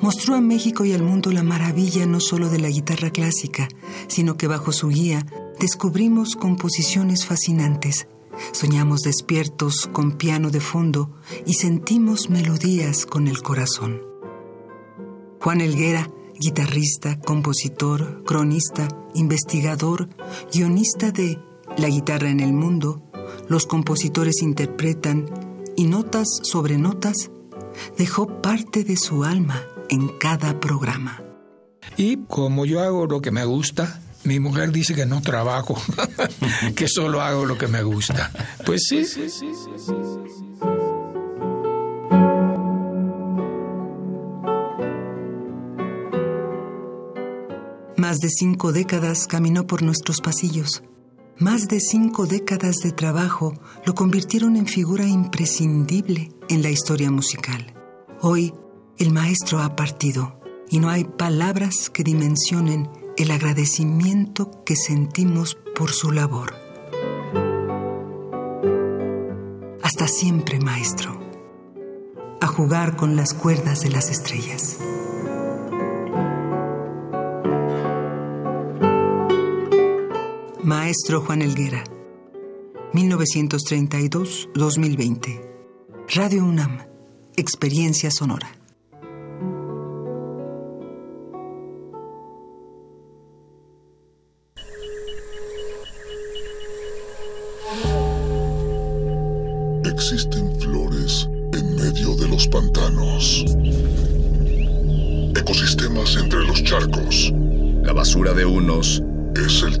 Mostró a México y al mundo la maravilla no solo de la guitarra clásica, sino que bajo su guía descubrimos composiciones fascinantes. Soñamos despiertos con piano de fondo y sentimos melodías con el corazón. Juan Elguera, guitarrista, compositor, cronista, investigador, guionista de La guitarra en el mundo, Los compositores interpretan y Notas sobre Notas, dejó parte de su alma en cada programa. Y como yo hago lo que me gusta, mi mujer dice que no trabajo, que solo hago lo que me gusta. Pues sí. Más de cinco décadas caminó por nuestros pasillos. Más de cinco décadas de trabajo lo convirtieron en figura imprescindible en la historia musical. Hoy, el maestro ha partido y no hay palabras que dimensionen el agradecimiento que sentimos por su labor. Hasta siempre, maestro. a jugar con las cuerdas de las estrellas. Maestro Juan Elguera, 1932-2020. Radio UNAM, Experiencia Sonora. Existen flores en medio de los pantanos. Ecosistemas entre los charcos. La basura de unos es el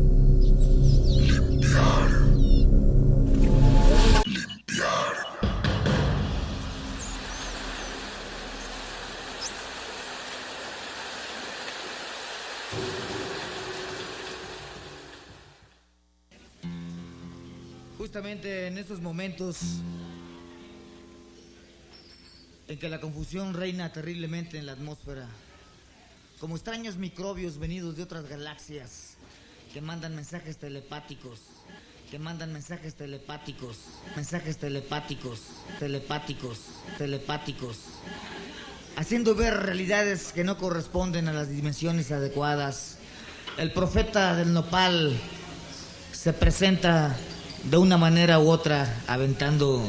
Justamente en estos momentos en que la confusión reina terriblemente en la atmósfera, como extraños microbios venidos de otras galaxias que mandan mensajes telepáticos, que mandan mensajes telepáticos, mensajes telepáticos, telepáticos, telepáticos, haciendo ver realidades que no corresponden a las dimensiones adecuadas. El profeta del nopal se presenta de una manera u otra aventando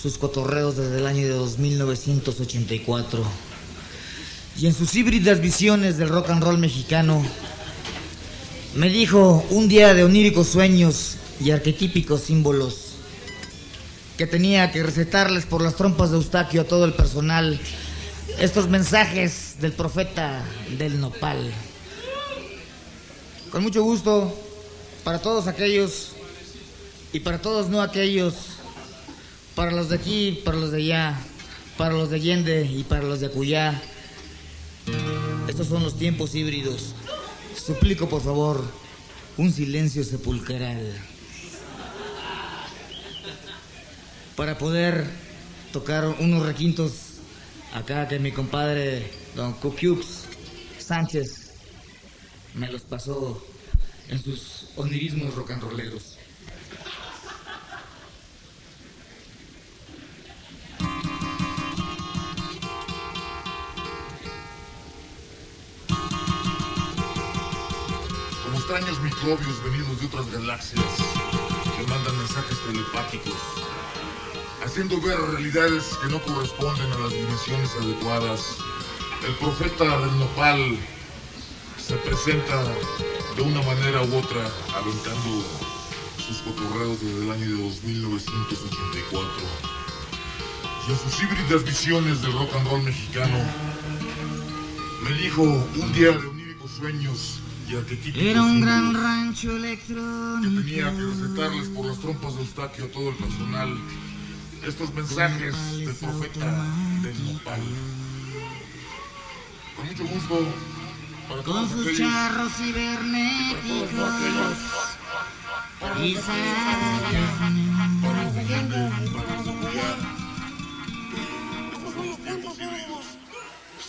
sus cotorreos desde el año de 2984. Y en sus híbridas visiones del rock and roll mexicano, me dijo un día de oníricos sueños y arquetípicos símbolos que tenía que recetarles por las trompas de Eustaquio a todo el personal estos mensajes del profeta del nopal. Con mucho gusto, para todos aquellos y para todos no aquellos, para los de aquí, para los de allá, para los de Allende y para los de Acuyá. Estos son los tiempos híbridos. Suplico, por favor, un silencio sepulcral. Para poder tocar unos requintos acá que mi compadre Don Cucux Sánchez me los pasó en sus onirismos rock microbios venidos de otras galaxias que mandan mensajes telepáticos, haciendo ver realidades que no corresponden a las dimensiones adecuadas. El profeta del nopal se presenta de una manera u otra aventando sus cotorreos desde el año de 2984. Y en sus híbridas visiones del rock and roll mexicano, me dijo un día de oníricos sueños Era un gran rancho que electrónico. tenía que recetarles por las trompas de Eustaquio a todo el personal. Estos mensajes del profeta del nopal. Con mucho gusto, para Con todos sus aquellos charros cibernéticos. y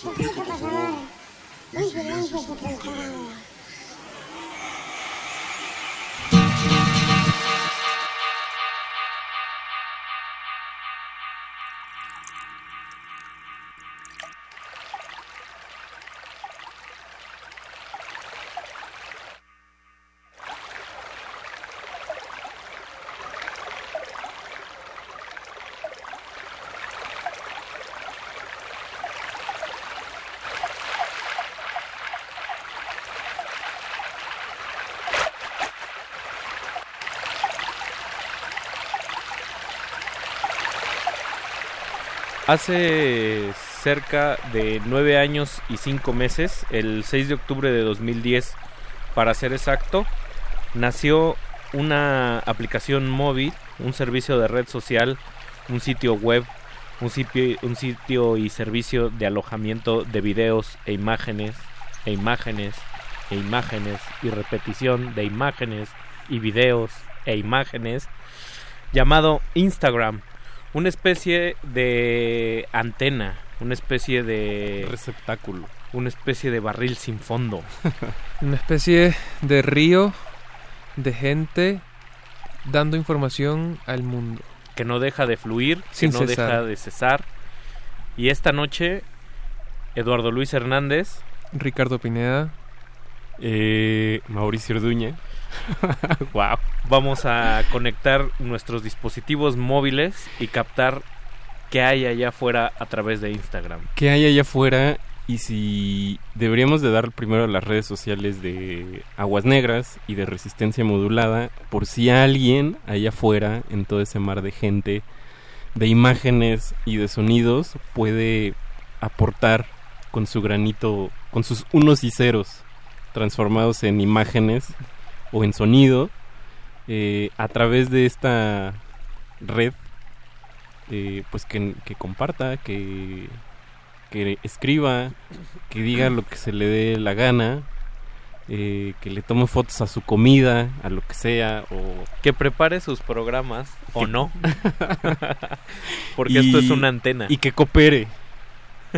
Suplico, por favor, un silencio Hace cerca de nueve años y cinco meses, el 6 de octubre de 2010, para ser exacto, nació una aplicación móvil, un servicio de red social, un sitio web, un sitio, un sitio y servicio de alojamiento de videos e imágenes, e imágenes, e imágenes, y repetición de imágenes y videos e imágenes llamado Instagram, una especie de antena, una especie de receptáculo, una especie de barril sin fondo. Una especie de río de gente dando información al mundo. que no deja de fluir, Sin que no cesar. deja de cesar. Y esta noche, Eduardo Luis Hernández, Ricardo Pineda, eh, Mauricio Orduña. wow. Vamos a conectar nuestros dispositivos móviles y captar qué hay allá afuera a través de Instagram. ¿Qué hay allá afuera? Y si deberíamos de dar primero las redes sociales de Aguas Negras y de Resistencia Modulada, por si alguien allá afuera, en todo ese mar de gente, de imágenes y de sonidos, puede aportar con su granito, con sus unos y ceros transformados en imágenes o en sonido, eh, a través de esta red, eh, pues que, que comparta, que, que escriba, que diga lo que se le dé la gana, eh, que le tome fotos a su comida, a lo que sea, o Que prepare sus programas o no. Porque esto es una antena. Y que coopere,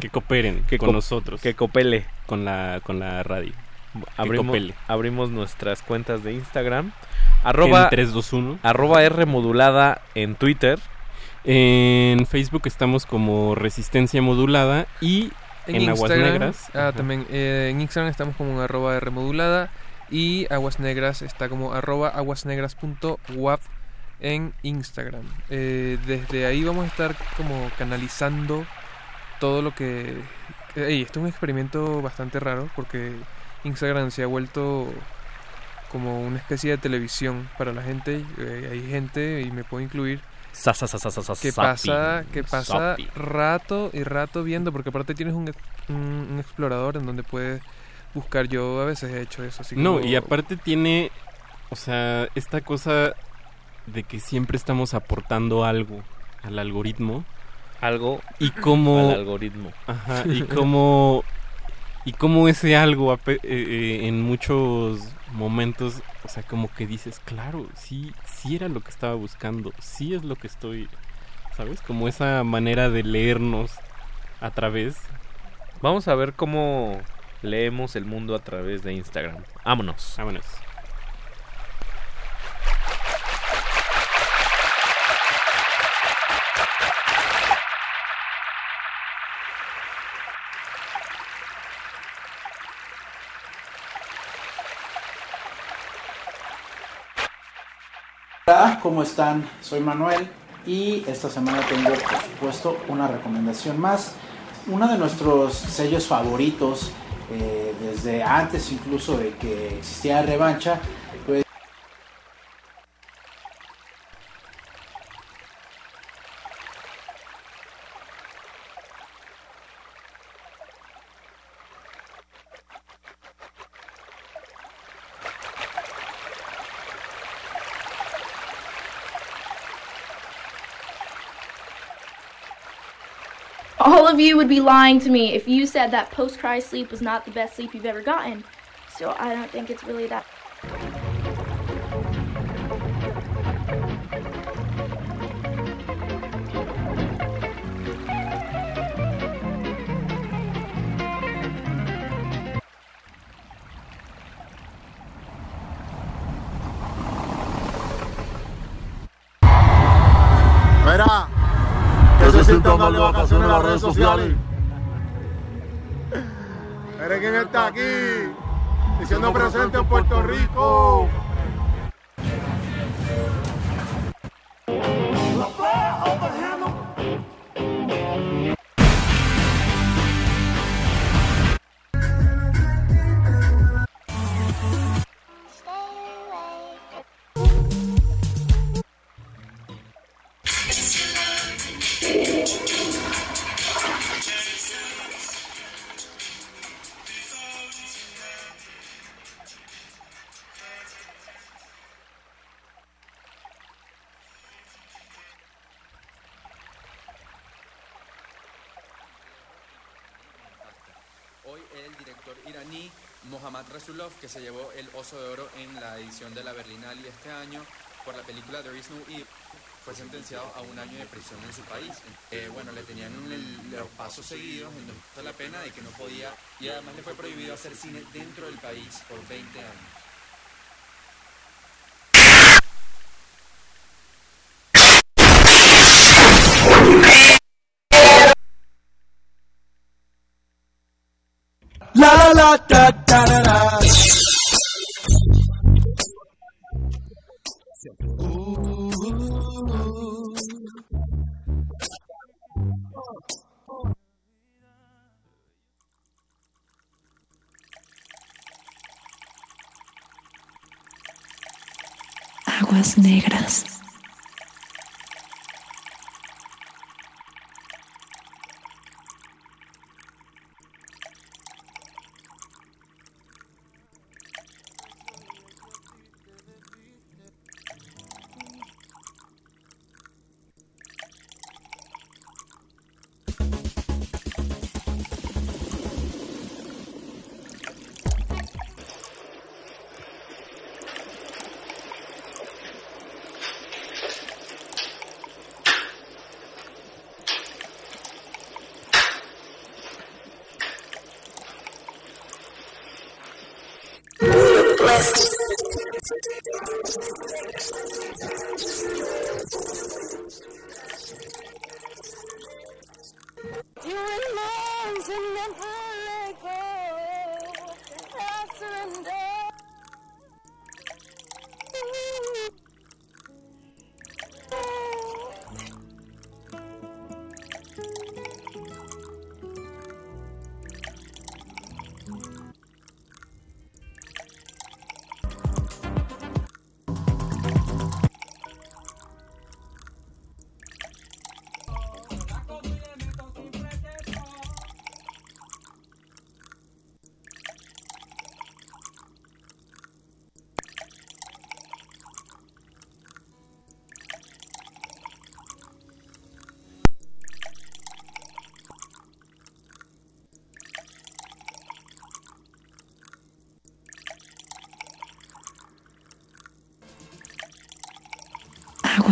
que cooperen Que con co- nosotros, que copele. con la, con la radio. Abrimos, abrimos nuestras cuentas de Instagram. Arroba, En 321. arroba R modulada en Twitter. En Facebook estamos como Resistencia Modulada y en, Aguas Instagram, Negras. Ah, también. eh, en Instagram estamos como arroba remodulada. Y Aguas Negras está como arroba aguasnegras.wap en Instagram. Eh, desde ahí vamos a estar como canalizando todo lo que... Ey, esto es un experimento bastante raro porque Instagram se ha vuelto como una especie de televisión para la gente. Eh, hay gente, y me puedo incluir, Sa, sa, sa, sa, sa, sa, que pasa que pasa zapping. rato y rato viendo porque aparte tienes un, un, un explorador en donde puedes buscar yo a veces he hecho eso así No, como- y aparte tiene, o sea, esta cosa de que siempre estamos aportando algo al algoritmo. Algo y como al algoritmo. Ajá, y como y como ese algo eh, eh, en muchos momentos, o sea, como que dices, claro, sí, sí era lo que estaba buscando, sí es lo que estoy, ¿sabes? Como esa manera de leernos a través. Vamos a ver cómo leemos el mundo a través de Instagram. Vámonos. Vámonos. Hola, ¿cómo están? Soy Manuel y esta semana tengo, por supuesto, una recomendación más. Uno de nuestros sellos favoritos, eh, desde antes incluso de que existiera revancha, pues of you would be lying to me if you said that post cry sleep was not the best sleep you've ever gotten. So I don't think it's really that. Darle vacaciones en las redes sociales. Mire quién está aquí, diciendo presente en Puerto Rico. Iraní Mohammad Rasulov, que se llevó el Oso de Oro en la edición de la Berlinale este año, por la película There Is No Evil, fue sentenciado a un año de prisión en su país. Eh, bueno, le tenían los pasos seguidos, entonces la pena de que no podía, y además le fue prohibido hacer cine dentro del país por 20 años. La la da da da da.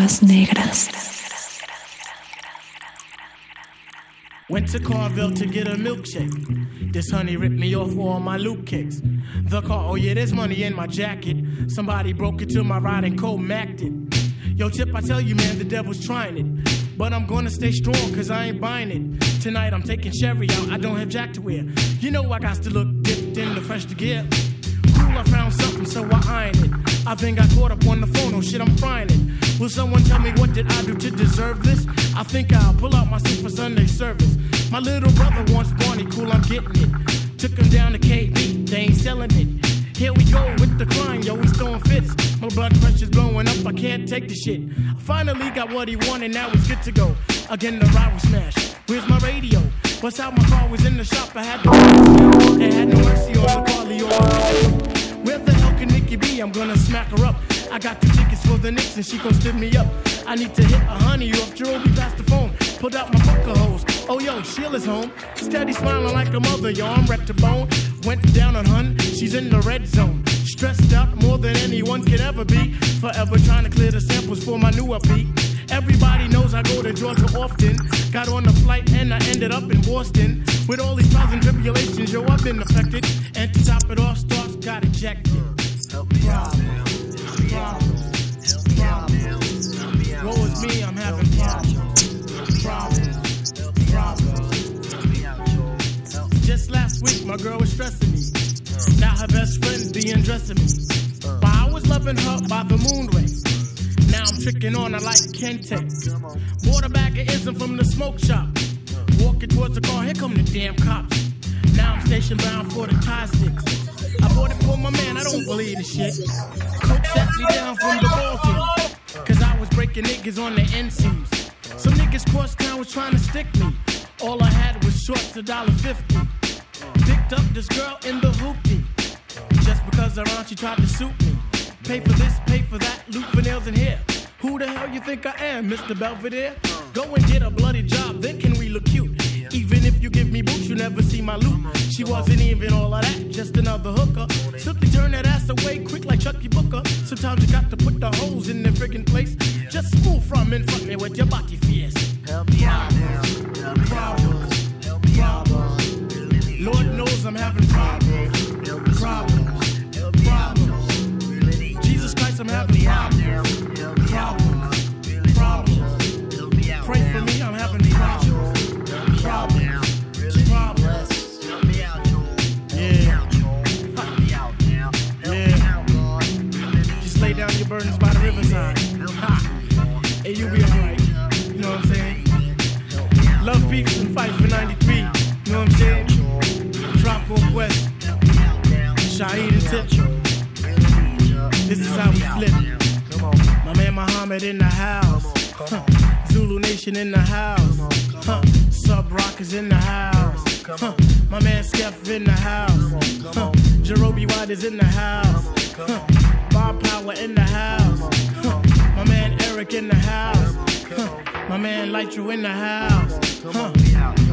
Aguas negras. Went to Carville to get a milkshake. This honey ripped me off all my loot kicks. The car, oh yeah, there's money in my jacket. Somebody broke into my ride and cold macked it. Yo, Tip, I tell you, man, the devil's trying it. But I'm gonna stay strong, cause I ain't buying it. Tonight I'm taking Sherry out, I don't have Jack to wear. You know I got to look dipped in the fresh to gear. Cool, I found something, so I ironed it. I then got caught up on the phone, oh shit, I'm frying it. Will someone tell me what did I do to deserve this? I think I'll pull out my seat for Sunday service. My little brother wants Barney, cool, I'm getting it. Took him down to KB, they ain't selling it. Here we go with the climb, yo, he's throwing fits. My blood pressure's blowing up, I can't take the shit. I finally got what he wanted, now it's good to go. Again, the ride was smashed. Where's my radio? Bust out my car, was in the shop, I had to. They had no mercy on the or Where the hell Nikki be? I'm gonna smack her up. I got the tickets for the Knicks and she gon' stiff me up. I need to hit a honey off Jerome past the phone. Pulled out my poker hose. Oh yo, Sheila's home. Steady smiling like a mother, yo, I'm wrecked to bone. Went down on hun, she's in the red zone. Stressed out more than anyone could ever be. Forever trying to clear the samples for my new beat. Everybody knows I go to Georgia often. Got on the flight and I ended up in Boston. With all these trials and tribulations, yo, I've been affected. And to top it off, stars got ejected. Just last week, my girl was stressing me. Now her best friend be undressing me. While I was loving her by the moon rays. Now I'm tricking on her like Kente. Bought a bag of ism from the smoke shop. Walking towards the car, here come the damn cops. Now I'm station bound for the tie sticks. I bought it for my man, I don't believe the shit. Sat me down from the ball. Cause I was breaking niggas on the seams. Some niggas cross town was trying to stick me. All I had was shorts, a dollar fifty. Picked up this girl in the hoopty. Just because her aunt, she tried to suit me. Pay for this, pay for that, loot for nails and hair. Who the hell you think I am, Mr. Belvedere? Go and get a bloody job, then can we look cute? Even if you give me boots, you never see my loot. She wasn't even all of that, just another hooker. Simply turn that ass away quick like Chucky Booker. Sometimes you got to put the holes in the friggin' place. Just move from and front me with your body fierce. Help me out Problems. Problems. Lord knows I'm having problems. Problems. Problems. Jesus Christ, I'm having. Problems. Burdens by the riverside. Ha. Hey, you be alright. You know what I'm saying? Love peace and fight for 93. You know what I'm saying? Tropical Quest. Shaheed and Tip. This is how we flip. My man Muhammad in the house. Huh. Zulu Nation in the house. Huh. Sub Rockers in the house. Huh. My man Skeff in the house. Huh. Jerobi White is in the house. Huh. Bob Power in the house. My man Eric in the house. My man Lytro in the house. Huh.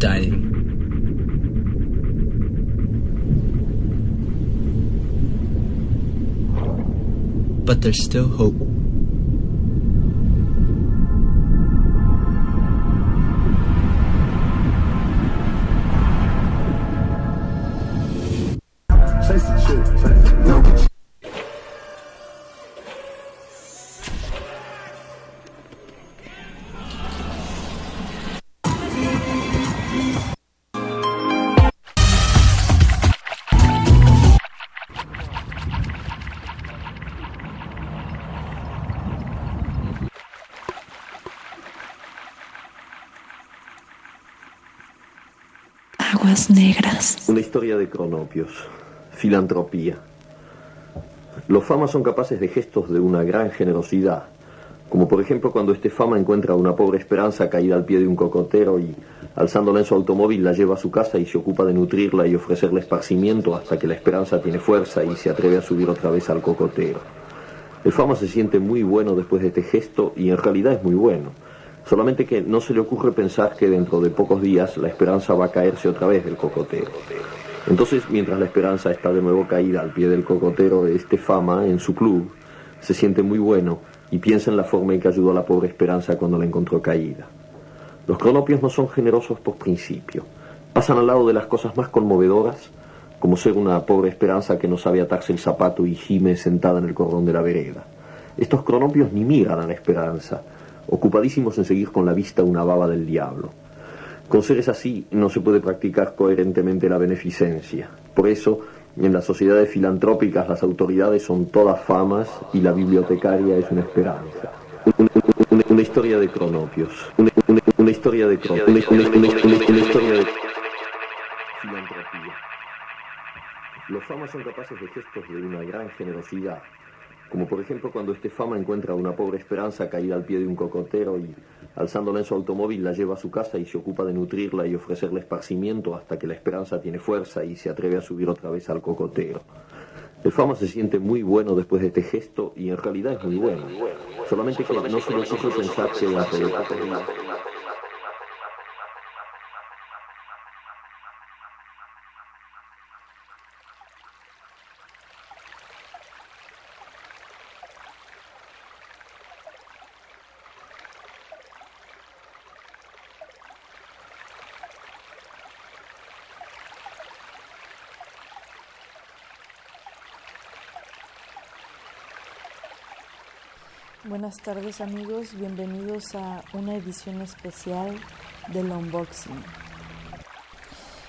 dining. But there's still hope. Una historia de cronopios, filantropía. Los famas son capaces de gestos de una gran generosidad, como por ejemplo cuando este fama encuentra a una pobre esperanza caída al pie de un cocotero y, alzándola en su automóvil, la lleva a su casa y se ocupa de nutrirla y ofrecerle esparcimiento hasta que la esperanza tiene fuerza y se atreve a subir otra vez al cocotero. El fama se siente muy bueno después de este gesto y en realidad es muy bueno. Solamente que no se le ocurre pensar que dentro de pocos días la esperanza va a caerse otra vez del cocotero. Entonces, mientras la esperanza está de nuevo caída al pie del cocotero de este fama en su club, se siente muy bueno y piensa en la forma en que ayudó a la pobre esperanza cuando la encontró caída. Los cronopios no son generosos por principio. Pasan al lado de las cosas más conmovedoras, como ser una pobre esperanza que no sabe atarse el zapato y gime sentada en el cordón de la vereda. Estos cronopios ni miran a la esperanza, ocupadísimos en seguir con la vista una baba del diablo. Con seres así no se puede practicar coherentemente la beneficencia. Por eso, en las sociedades filantrópicas las autoridades son todas famas y la bibliotecaria es una esperanza. Una, una- una historia de cronopios. Una, una- historia de cronopios. Una historia de filantropía. Los famas son capaces de gestos de una gran generosidad, como por ejemplo cuando este fama encuentra a una pobre esperanza caída al pie de un cocotero y, alzándola en su automóvil, la lleva a su casa y se ocupa de nutrirla y ofrecerle esparcimiento hasta que la esperanza tiene fuerza y se atreve a subir otra vez al cocotero. El fama se siente muy bueno después de este gesto y en realidad es muy bueno. Solamente que no se le ocurre pensar que dentro Buenas tardes amigos, bienvenidos a una edición especial del unboxing.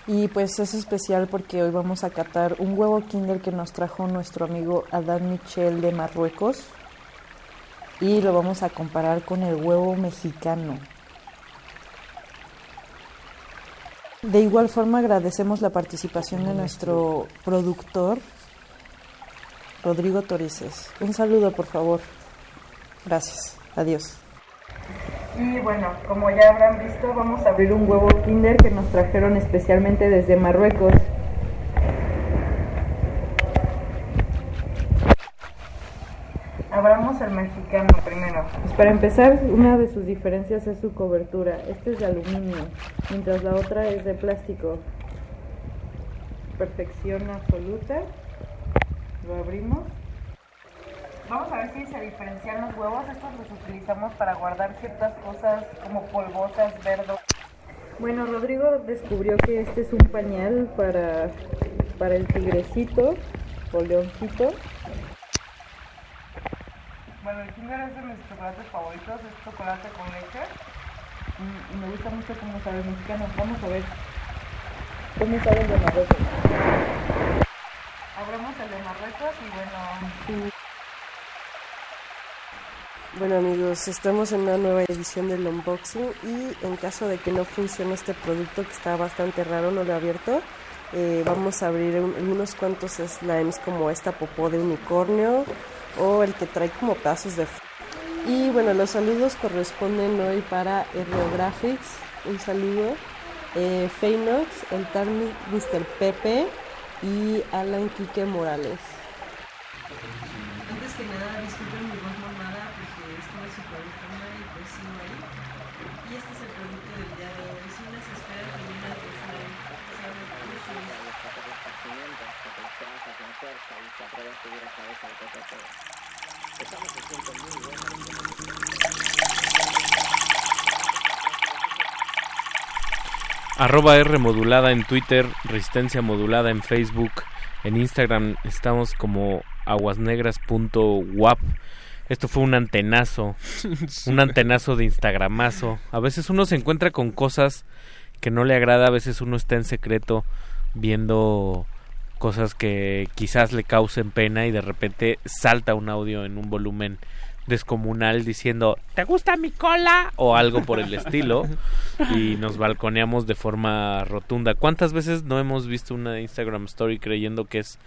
Y pues es especial porque hoy vamos a catar un huevo Kinder que nos trajo nuestro amigo Adán Michel de Marruecos y lo vamos a comparar con el huevo mexicano. De igual forma agradecemos la participación de nuestro productor Rodrigo Torices. Un saludo por favor. Gracias. Adiós. Y bueno, como ya habrán visto, vamos a abrir un huevo Kinder que nos trajeron especialmente desde Marruecos. Abramos el mexicano primero. Pues para empezar, una de sus diferencias es su cobertura. Este es de aluminio, mientras la otra es de plástico. Perfección absoluta. Lo abrimos. Vamos a ver si se diferencian los huevos. Estos los utilizamos para guardar ciertas cosas como polvosas, verdes. Bueno, Rodrigo descubrió que este es un pañal para, para el tigrecito o leoncito. Bueno, el Kinder es de mis chocolates favoritos, es chocolate con leche. Y, y me gusta mucho cómo sabe mexicano. Vamos a ver cómo sabe el de Marruecos. Abramos el de Marruecos y bueno, Bueno amigos, estamos en una nueva edición del unboxing y en caso de que no funcione este producto que está bastante raro, no lo he abierto, eh, vamos a abrir un- unos cuantos slimes como esta popó de unicornio o el que trae como pedazos de... Y bueno, los saludos corresponden hoy para Graphics un saludo. Eh, Feinox, el tal Mr. Pepe y Alan Quique Morales. Arroba R modulada en Twitter, Resistencia modulada en Facebook, en Instagram estamos como aguasnegras.wap. Esto fue un antenazo, un antenazo de Instagramazo. A veces uno se encuentra con cosas que no le agrada, a veces uno está en secreto viendo cosas que quizás le causen pena y de repente salta un audio en un volumen descomunal diciendo ¿te gusta mi cola? o algo por el estilo y nos balconeamos de forma rotunda. ¿Cuántas veces no hemos visto una Instagram story creyendo que es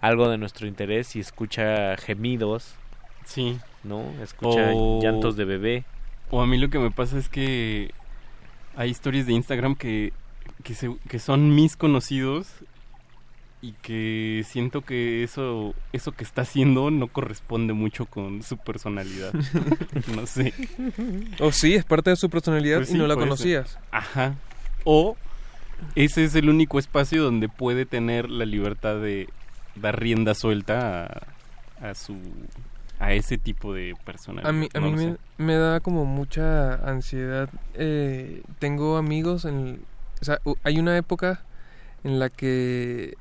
algo de nuestro interés y escucha gemidos? Sí. ¿No? Escucha O- llantos de bebé. O a mí lo que me pasa es que hay historias de Instagram que, que, se- que son mis conocidos y que siento que eso, eso que está haciendo no corresponde mucho con su personalidad. no sé. O sí, es parte de su personalidad Pues y sí, no la ser. conocías. Ajá. O ese es el único espacio donde puede tener la libertad de dar rienda suelta a, a su a ese tipo de personalidad. A mí, a No mí me, da como mucha ansiedad. Eh, tengo amigos en... O sea, hay una época en la que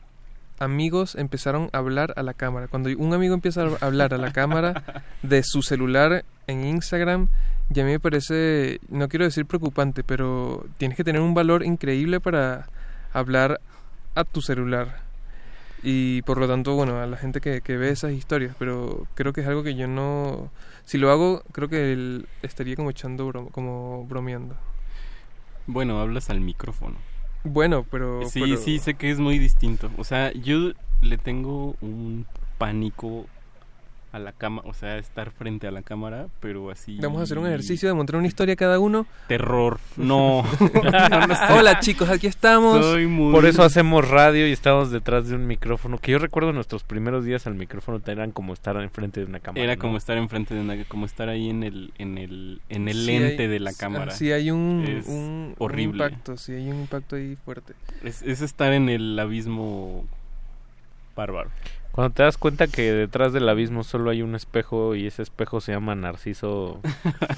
amigos empezaron a hablar a la cámara. Cuando un amigo empieza a hablar a la cámara de su celular en Instagram, ya a mí me parece, no quiero decir preocupante, pero tienes que tener un valor increíble para hablar a tu celular. Y por lo tanto, bueno, a la gente que, ve esas historias, pero creo que es algo que yo no... Si lo hago, creo que el- estaría como echando, bro- como bromeando. Bueno, hablas al micrófono. Bueno, pero... Sí, pero- sí, sé que es muy distinto. O sea, yo le tengo un pánico a la cámara, o sea, estar frente a la cámara, pero así... Vamos a hacer un ejercicio de montar una historia cada uno. Terror. No. No, no sé. Hola chicos, aquí estamos. Soy muy- Por eso hacemos radio y estamos detrás de un micrófono. Que yo recuerdo nuestros primeros días al micrófono eran como estar enfrente de una cámara. Era ¿no? como estar enfrente de una, como estar ahí en el, en el, en el Sí lente hay- de la cámara. Sí, hay un, Es un- un horrible. impacto, sí, hay un impacto ahí fuerte. Es, es estar en el abismo bárbaro. Cuando te das cuenta que detrás del abismo solo hay un espejo y ese espejo se llama Narciso,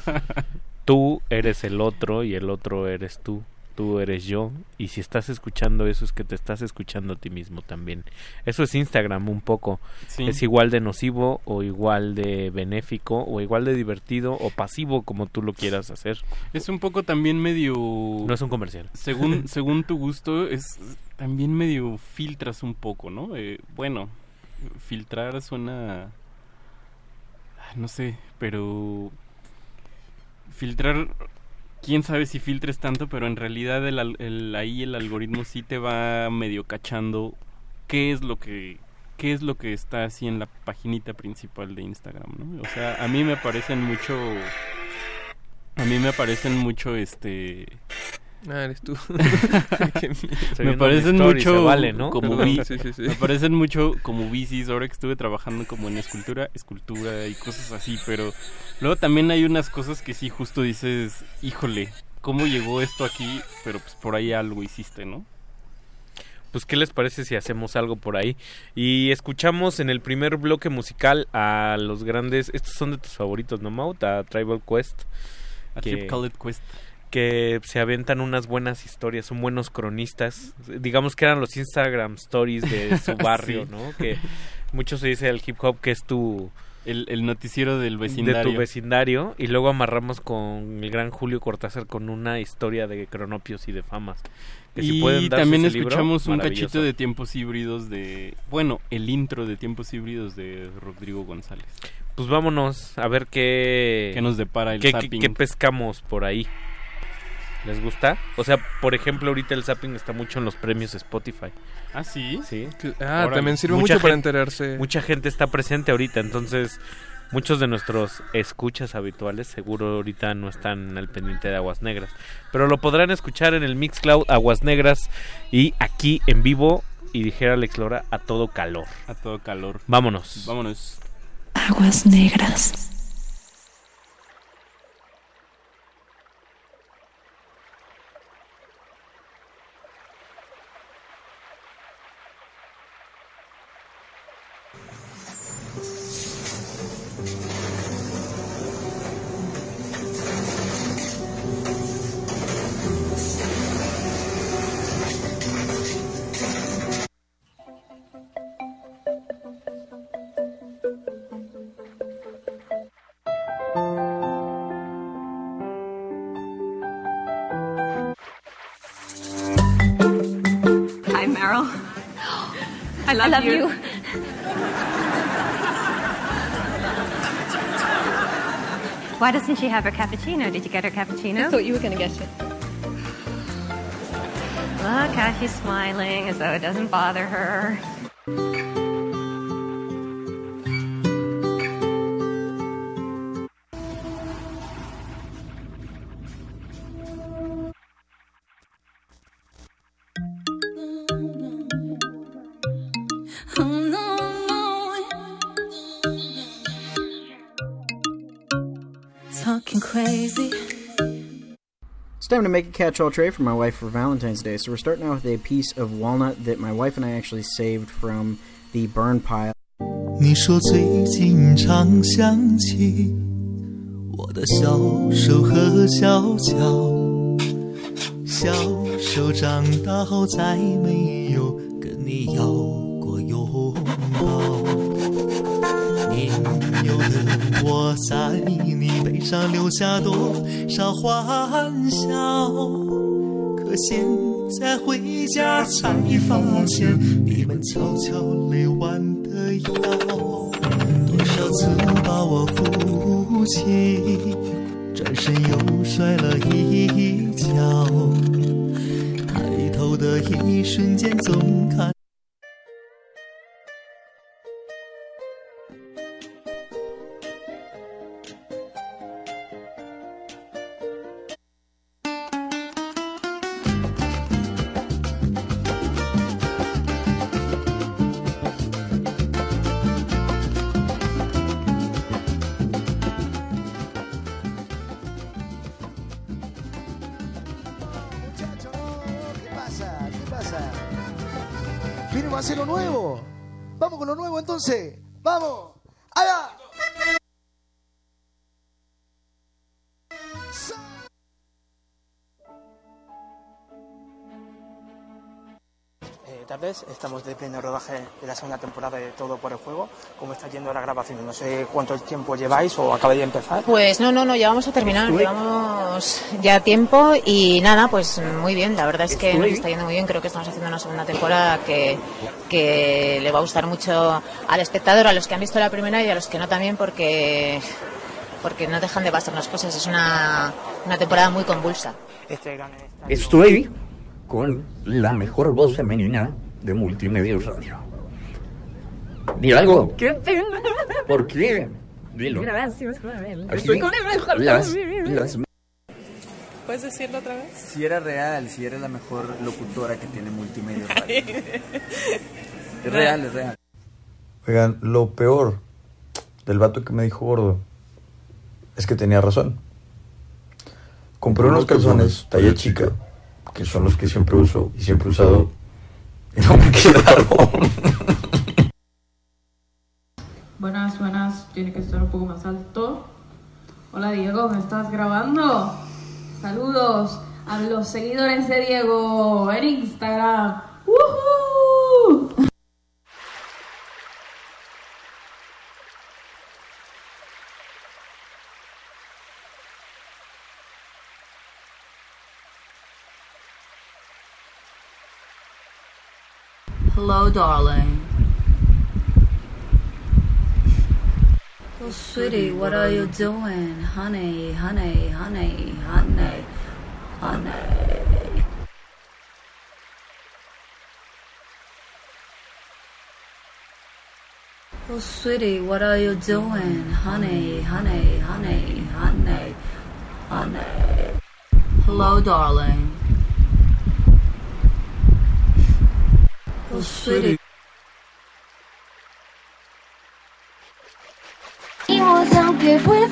tú eres el otro y el otro eres tú, tú eres yo. Y si estás escuchando eso es que te estás escuchando a ti mismo también. Eso es Instagram un poco. Sí. Es igual de nocivo o igual de benéfico o igual de divertido o pasivo como tú lo quieras hacer. Es un poco también medio... No es un comercial. Según, según tu gusto, es también medio filtras un poco, ¿no? Eh, bueno, filtrar suena... No sé, pero... Filtrar... Quién sabe si filtres tanto, pero en realidad el, el- ahí el algoritmo sí te va medio cachando qué es lo que qué es lo que está así en la paginita principal de Instagram. O sea, a mí me aparecen mucho a mí me aparecen mucho este Ah, eres tú. Me parecen mucho se vale, ¿no? como Perdón, bi- sí, sí, sí. me parecen mucho como bicis ahora que estuve trabajando como en escultura escultura y cosas así pero luego también hay unas cosas que sí justo dices híjole cómo llegó esto aquí pero pues por ahí algo hiciste no Pues, ¿qué les parece si hacemos algo por ahí? Y escuchamos en el primer bloque musical a los grandes. Estos son de tus favoritos, ¿no, Maut? A Tribal Quest. A Trip Called Quest. Que se aventan unas buenas historias, son buenos cronistas. Digamos que eran los Instagram stories de su barrio, Sí. ¿no? Que mucho se dice del hip hop que es tu. el, el noticiero del De vecindario tu vecindario. Y luego amarramos con el gran Julio Cortázar con una historia de cronopios y de famas. Que si y pueden darse también libro, escuchamos un cachito de tiempos híbridos de bueno el intro de tiempos híbridos de Rodrigo González Pues vámonos a ver qué... ¿Qué nos depara el qué, qué pescamos por ahí. ¿Les gusta? O sea, por ejemplo, ahorita el zapping está mucho en los premios Spotify. ¿Ah, sí? Sí. Ah, también sirve mucho para enterarse. Mucha gente está presente ahorita, entonces Muchos de nuestros escuchas habituales seguro ahorita no están al pendiente de Aguas Negras, pero lo podrán escuchar en el Mixcloud Aguas Negras y aquí en vivo y dijera Alex Lora a todo calor. A todo calor. Vámonos. Vámonos. Aguas negras. She have her cappuccino? Did you get her cappuccino? I thought you were going to get it. Look how she's smiling as though it doesn't bother her. time to make a catch-all tray for my wife for Valentine's Day. So we're starting out with a piece of walnut that my wife and I actually saved from the burn pile. 你说最近常想起我的小手和小脚，小手长大后再没有跟你要过拥抱。年幼的我在你背 上留下多少欢笑？可现在回家才发现，你们悄悄累弯的腰，多少次把我扶起，转身又摔了一跤。抬头的一瞬间，总看。Estamos de pleno rodaje de la segunda temporada de Todo por el Juego. ¿Cómo está yendo la grabación? No sé cuánto tiempo lleváis o acabáis de empezar. Pues no, no, no, ya vamos a terminar, llevamos ya tiempo y nada, pues muy bien, la verdad es que nos está yendo muy bien, creo que estamos haciendo una segunda temporada que, que le va a gustar mucho al espectador, a los que han visto la primera y a los que no también porque, porque no dejan de pasarnos cosas, es una, una temporada muy convulsa. Estoy con la mejor voz femenina de Multimedia Radio. Dile algo. ¡Qué pena! ¿Por qué? Dilo. Gracias. Aquí Estoy con el mejor las- las- ¿Puedes decirlo otra vez? Si eres real, si eres la mejor locutora que tiene multimedia. Radio. es real, es real. Oigan, lo peor del vato que me dijo gordo es que tenía razón. Compré unos calzones talla chica, que son los que siempre uso y siempre he usado, no me quedaron. Buenas, buenas. Tiene que estar un poco más alto. Hola Diego, ¿me estás grabando? Saludos a los seguidores de Diego en Instagram. ¡Woohoo! Hello, darling. Oh, sweetie, what are you doing? Honey, honey, honey, honey, honey. Oh, sweetie, what are you doing? Honey, honey, honey, honey, honey. Hello, darling. Oh, sweetie. Seguimos aunque fue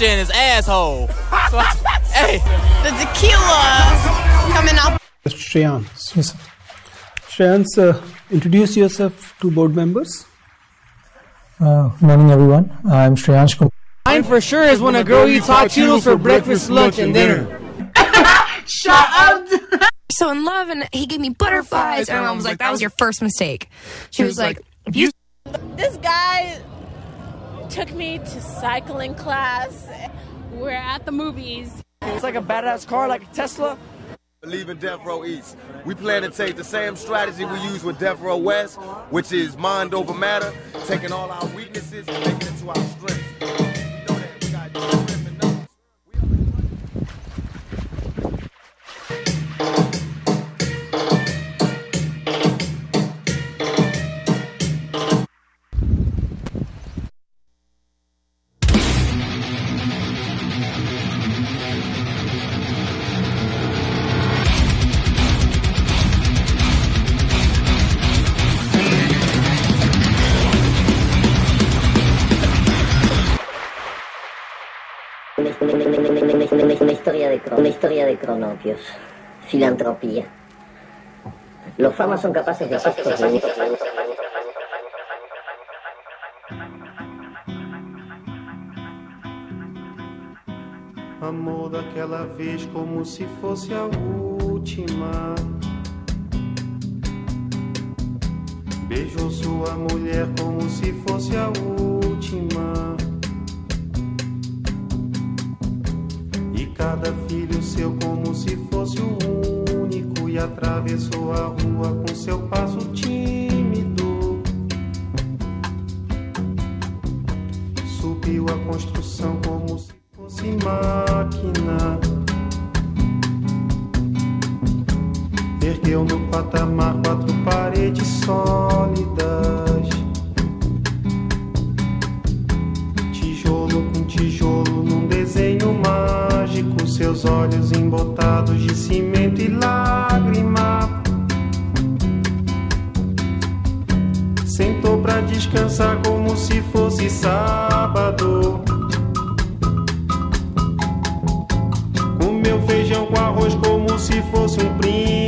and put that shit in his asshole. So I- hey, The tequila coming up. Shreyans. Yes, sir. Shreyans, uh, introduce yourself to board members. Uh, morning, everyone. I'm Shreyansh Kumar. Mine for sure is when a girl eats hot Cheetos for breakfast, lunch, and dinner. Shut up! so in love, and he gave me butterflies, and my mom was like, "That was your first mistake." She was like, "If you." This guy took me to cycling class. We're at the movies. It's like a badass car, like a Tesla. Leaving Death Row East. We plan to take the same strategy we use with Death Row West, which is mind over matter, taking all our weaknesses and making it to our strengths. Historia de, cronopios. Filantropía. Los famas son capaces de hacer estos dibujos. Amor daquela vez como se fosse a última. Beijou sua mulher como se fosse a última. Cada filho seu como se fosse o único. E atravessou a rua com seu passo tímido. Subiu a construção como se fosse máquina. Ergueu no patamar quatro paredes sólidas. Tijolo com tijolo num desenho. Seus olhos embotados de cimento e lágrima. Sentou pra descansar como se fosse sábado. Comeu feijão com arroz como se fosse um príncipe.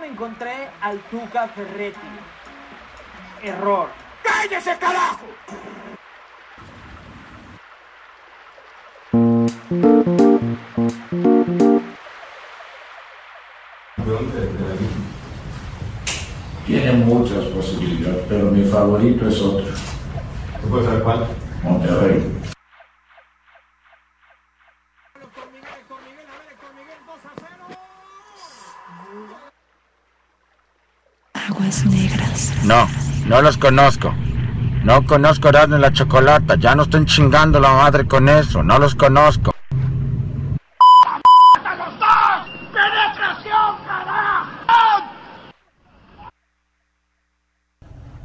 me encontré al Tuca Ferretti. Error. ¡Cállese, carajo! Tiene muchas posibilidades, pero mi favorito es otro. ¿Tú puedes saber cuál? Monterrey. No los conozco. No conozco Erasmo la Chocolata. Ya no estén chingando la madre con eso. No los conozco.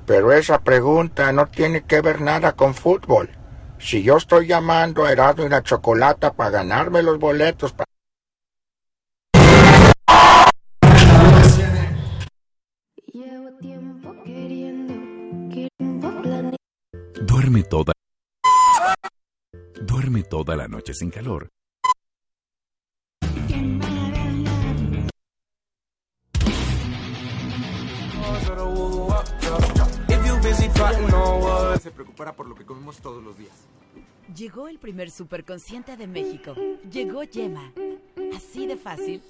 Pero esa pregunta no tiene que ver nada con fútbol. Si yo estoy llamando a Erasmo y la Chocolata para ganarme los boletos para Duerme toda. Duerme toda la noche sin calor. Se por lo que comemos todos los días. Llegó el primer superconsciente de México. Llegó Yema. Así de fácil.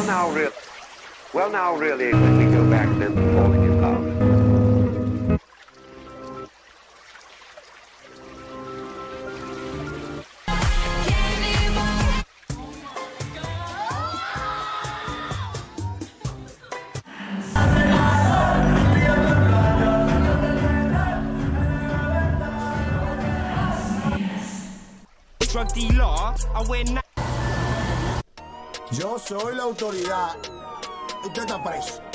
Well, now, really, well, now, really, when we go back then falling in love. Drug dealer, I wear Yo soy la autoridad. Usted está preso.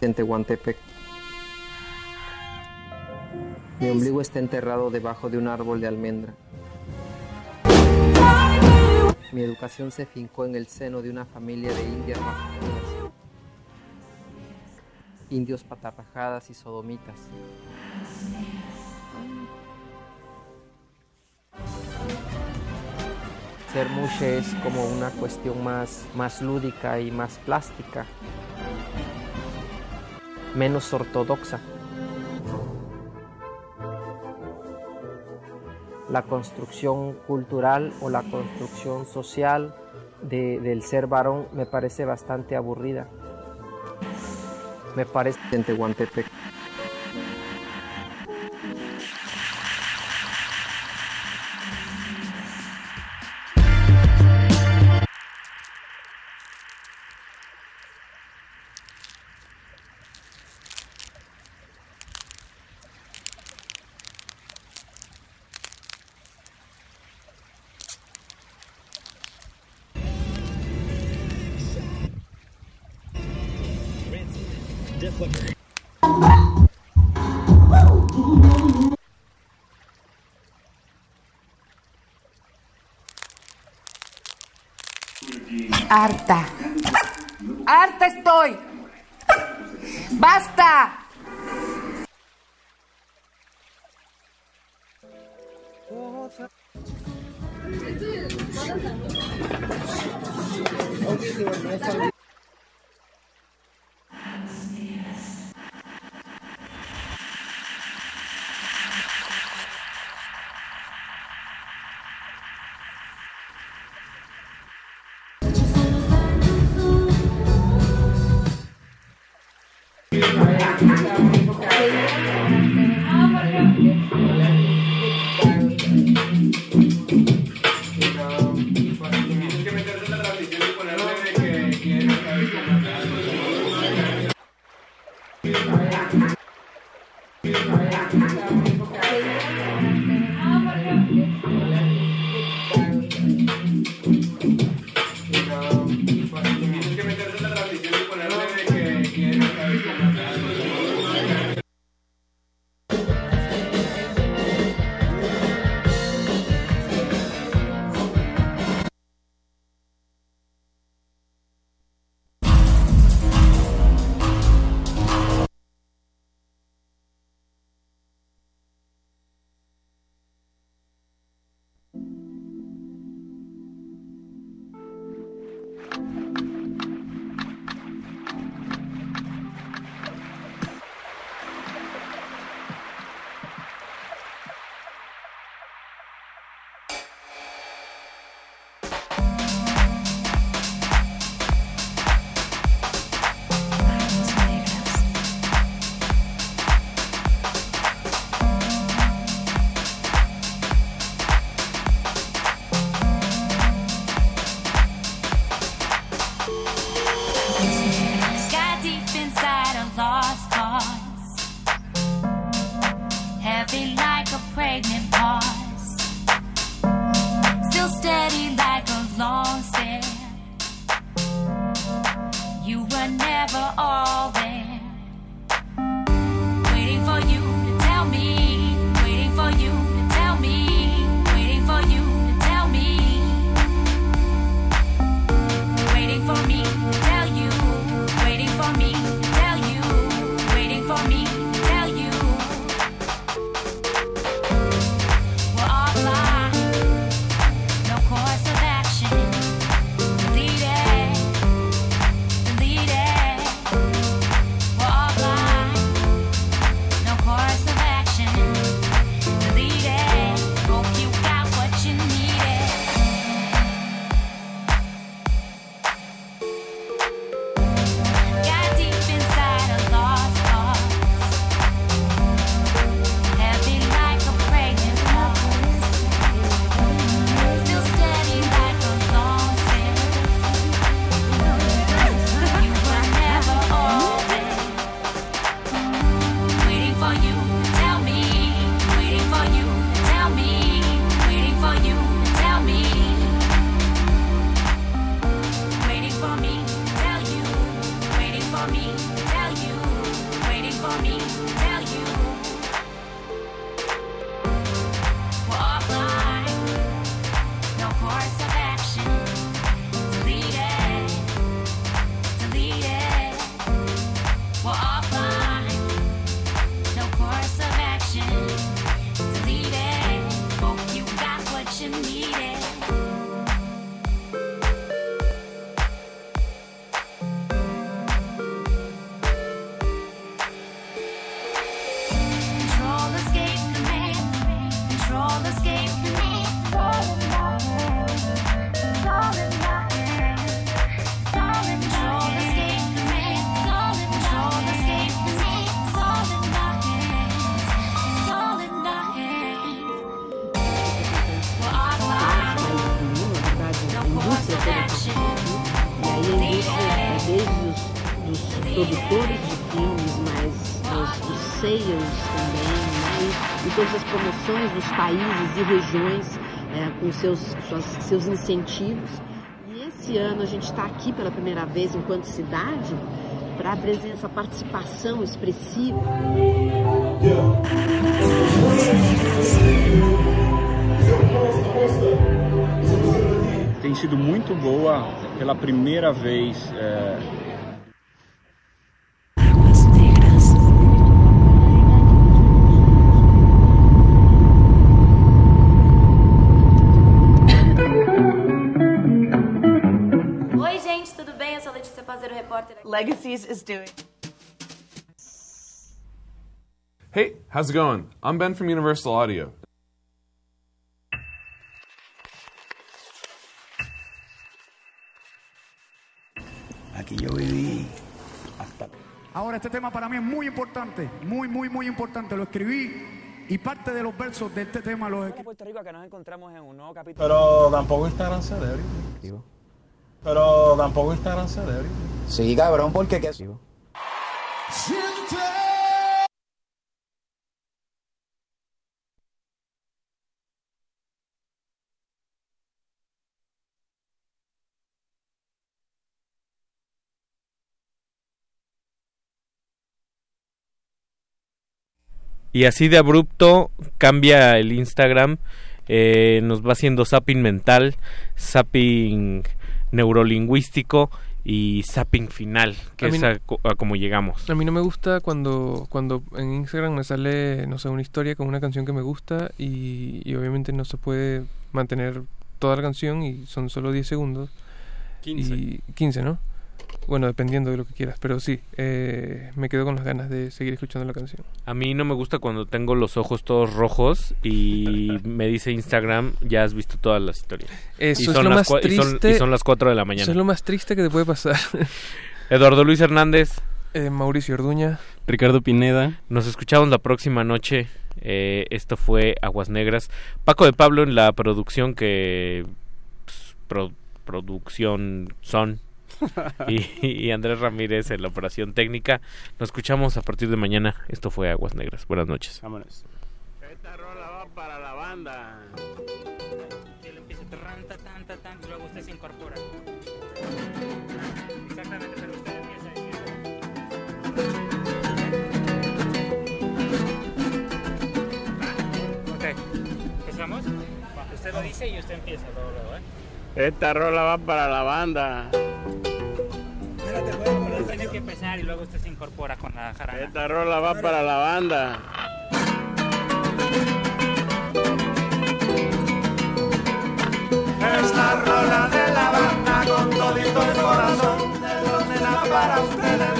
En Tehuantepec. Mi ombligo está enterrado debajo de un árbol de almendra. Mi educación se fincó en el seno de una familia de indias indios patarrajadas y sodomitas. Ser mushe es como una cuestión más, más lúdica y más plástica, menos ortodoxa. La construcción cultural o la construcción social de- del ser varón me parece bastante aburrida. Me parece. Dos países e regiões é, com seus, suas, seus incentivos. E esse ano a gente está aqui pela primeira vez enquanto cidade para apresentar essa participação expressiva. Tem sido muito boa pela primeira vez. É... Legacies is doing. Hey, how's it going? I'm Ben from Universal Audio. Aquí yo viví hasta... Ahora, este tema para mí es muy importante, muy, muy, muy importante. Lo escribí y parte de los versos de este tema los escribí. Puerto Rico que nos encontramos en un nuevo capítulo. Pero tampoco Instagram se debe. Pero tampoco Instagram se debe. Sí, cabrón, porque qué. Y así de abrupto cambia el Instagram, eh, nos va haciendo zapping mental, zapping neurolingüístico y zapping final, que A es no- a, a como llegamos. A mí no me gusta cuando, cuando en Instagram me sale, no sé, una historia con una canción que me gusta y, y obviamente no se puede mantener toda la canción y son solo 10 segundos. 15. Y 15, ¿no? Bueno, dependiendo de lo que quieras, pero sí, eh, me quedo con las ganas de seguir escuchando la canción. A mí no me gusta cuando tengo los ojos todos rojos y me dice Instagram, ya has visto todas las historias. Eso y es son lo las más cua- y son- triste. y son las 4 de la mañana. Eso es lo más triste que te puede pasar. Eduardo Luis Hernández. Eh, Mauricio Orduña. Ricardo Pineda. Nos escuchamos la próxima noche. Eh, esto fue Aguas Negras. Paco de Pablo en la producción que... pues, pro- producción son. y, y Andrés Ramírez en la operación técnica. Nos escuchamos a partir de mañana. Esto fue Aguas Negras. Buenas noches. Vámonos. Esta rola va para la banda. Luego usted se incorpora. Exactamente, pero usted empieza. Ok, ¿empezamos? Usted lo dice y usted empieza luego, luego, ¿eh? Esta rola va para la banda. Pero tiene que empezar y luego usted se incorpora con la jarana. Esta rola va para la banda. Esta rola de la banda con todito el corazón De donde la para ustedes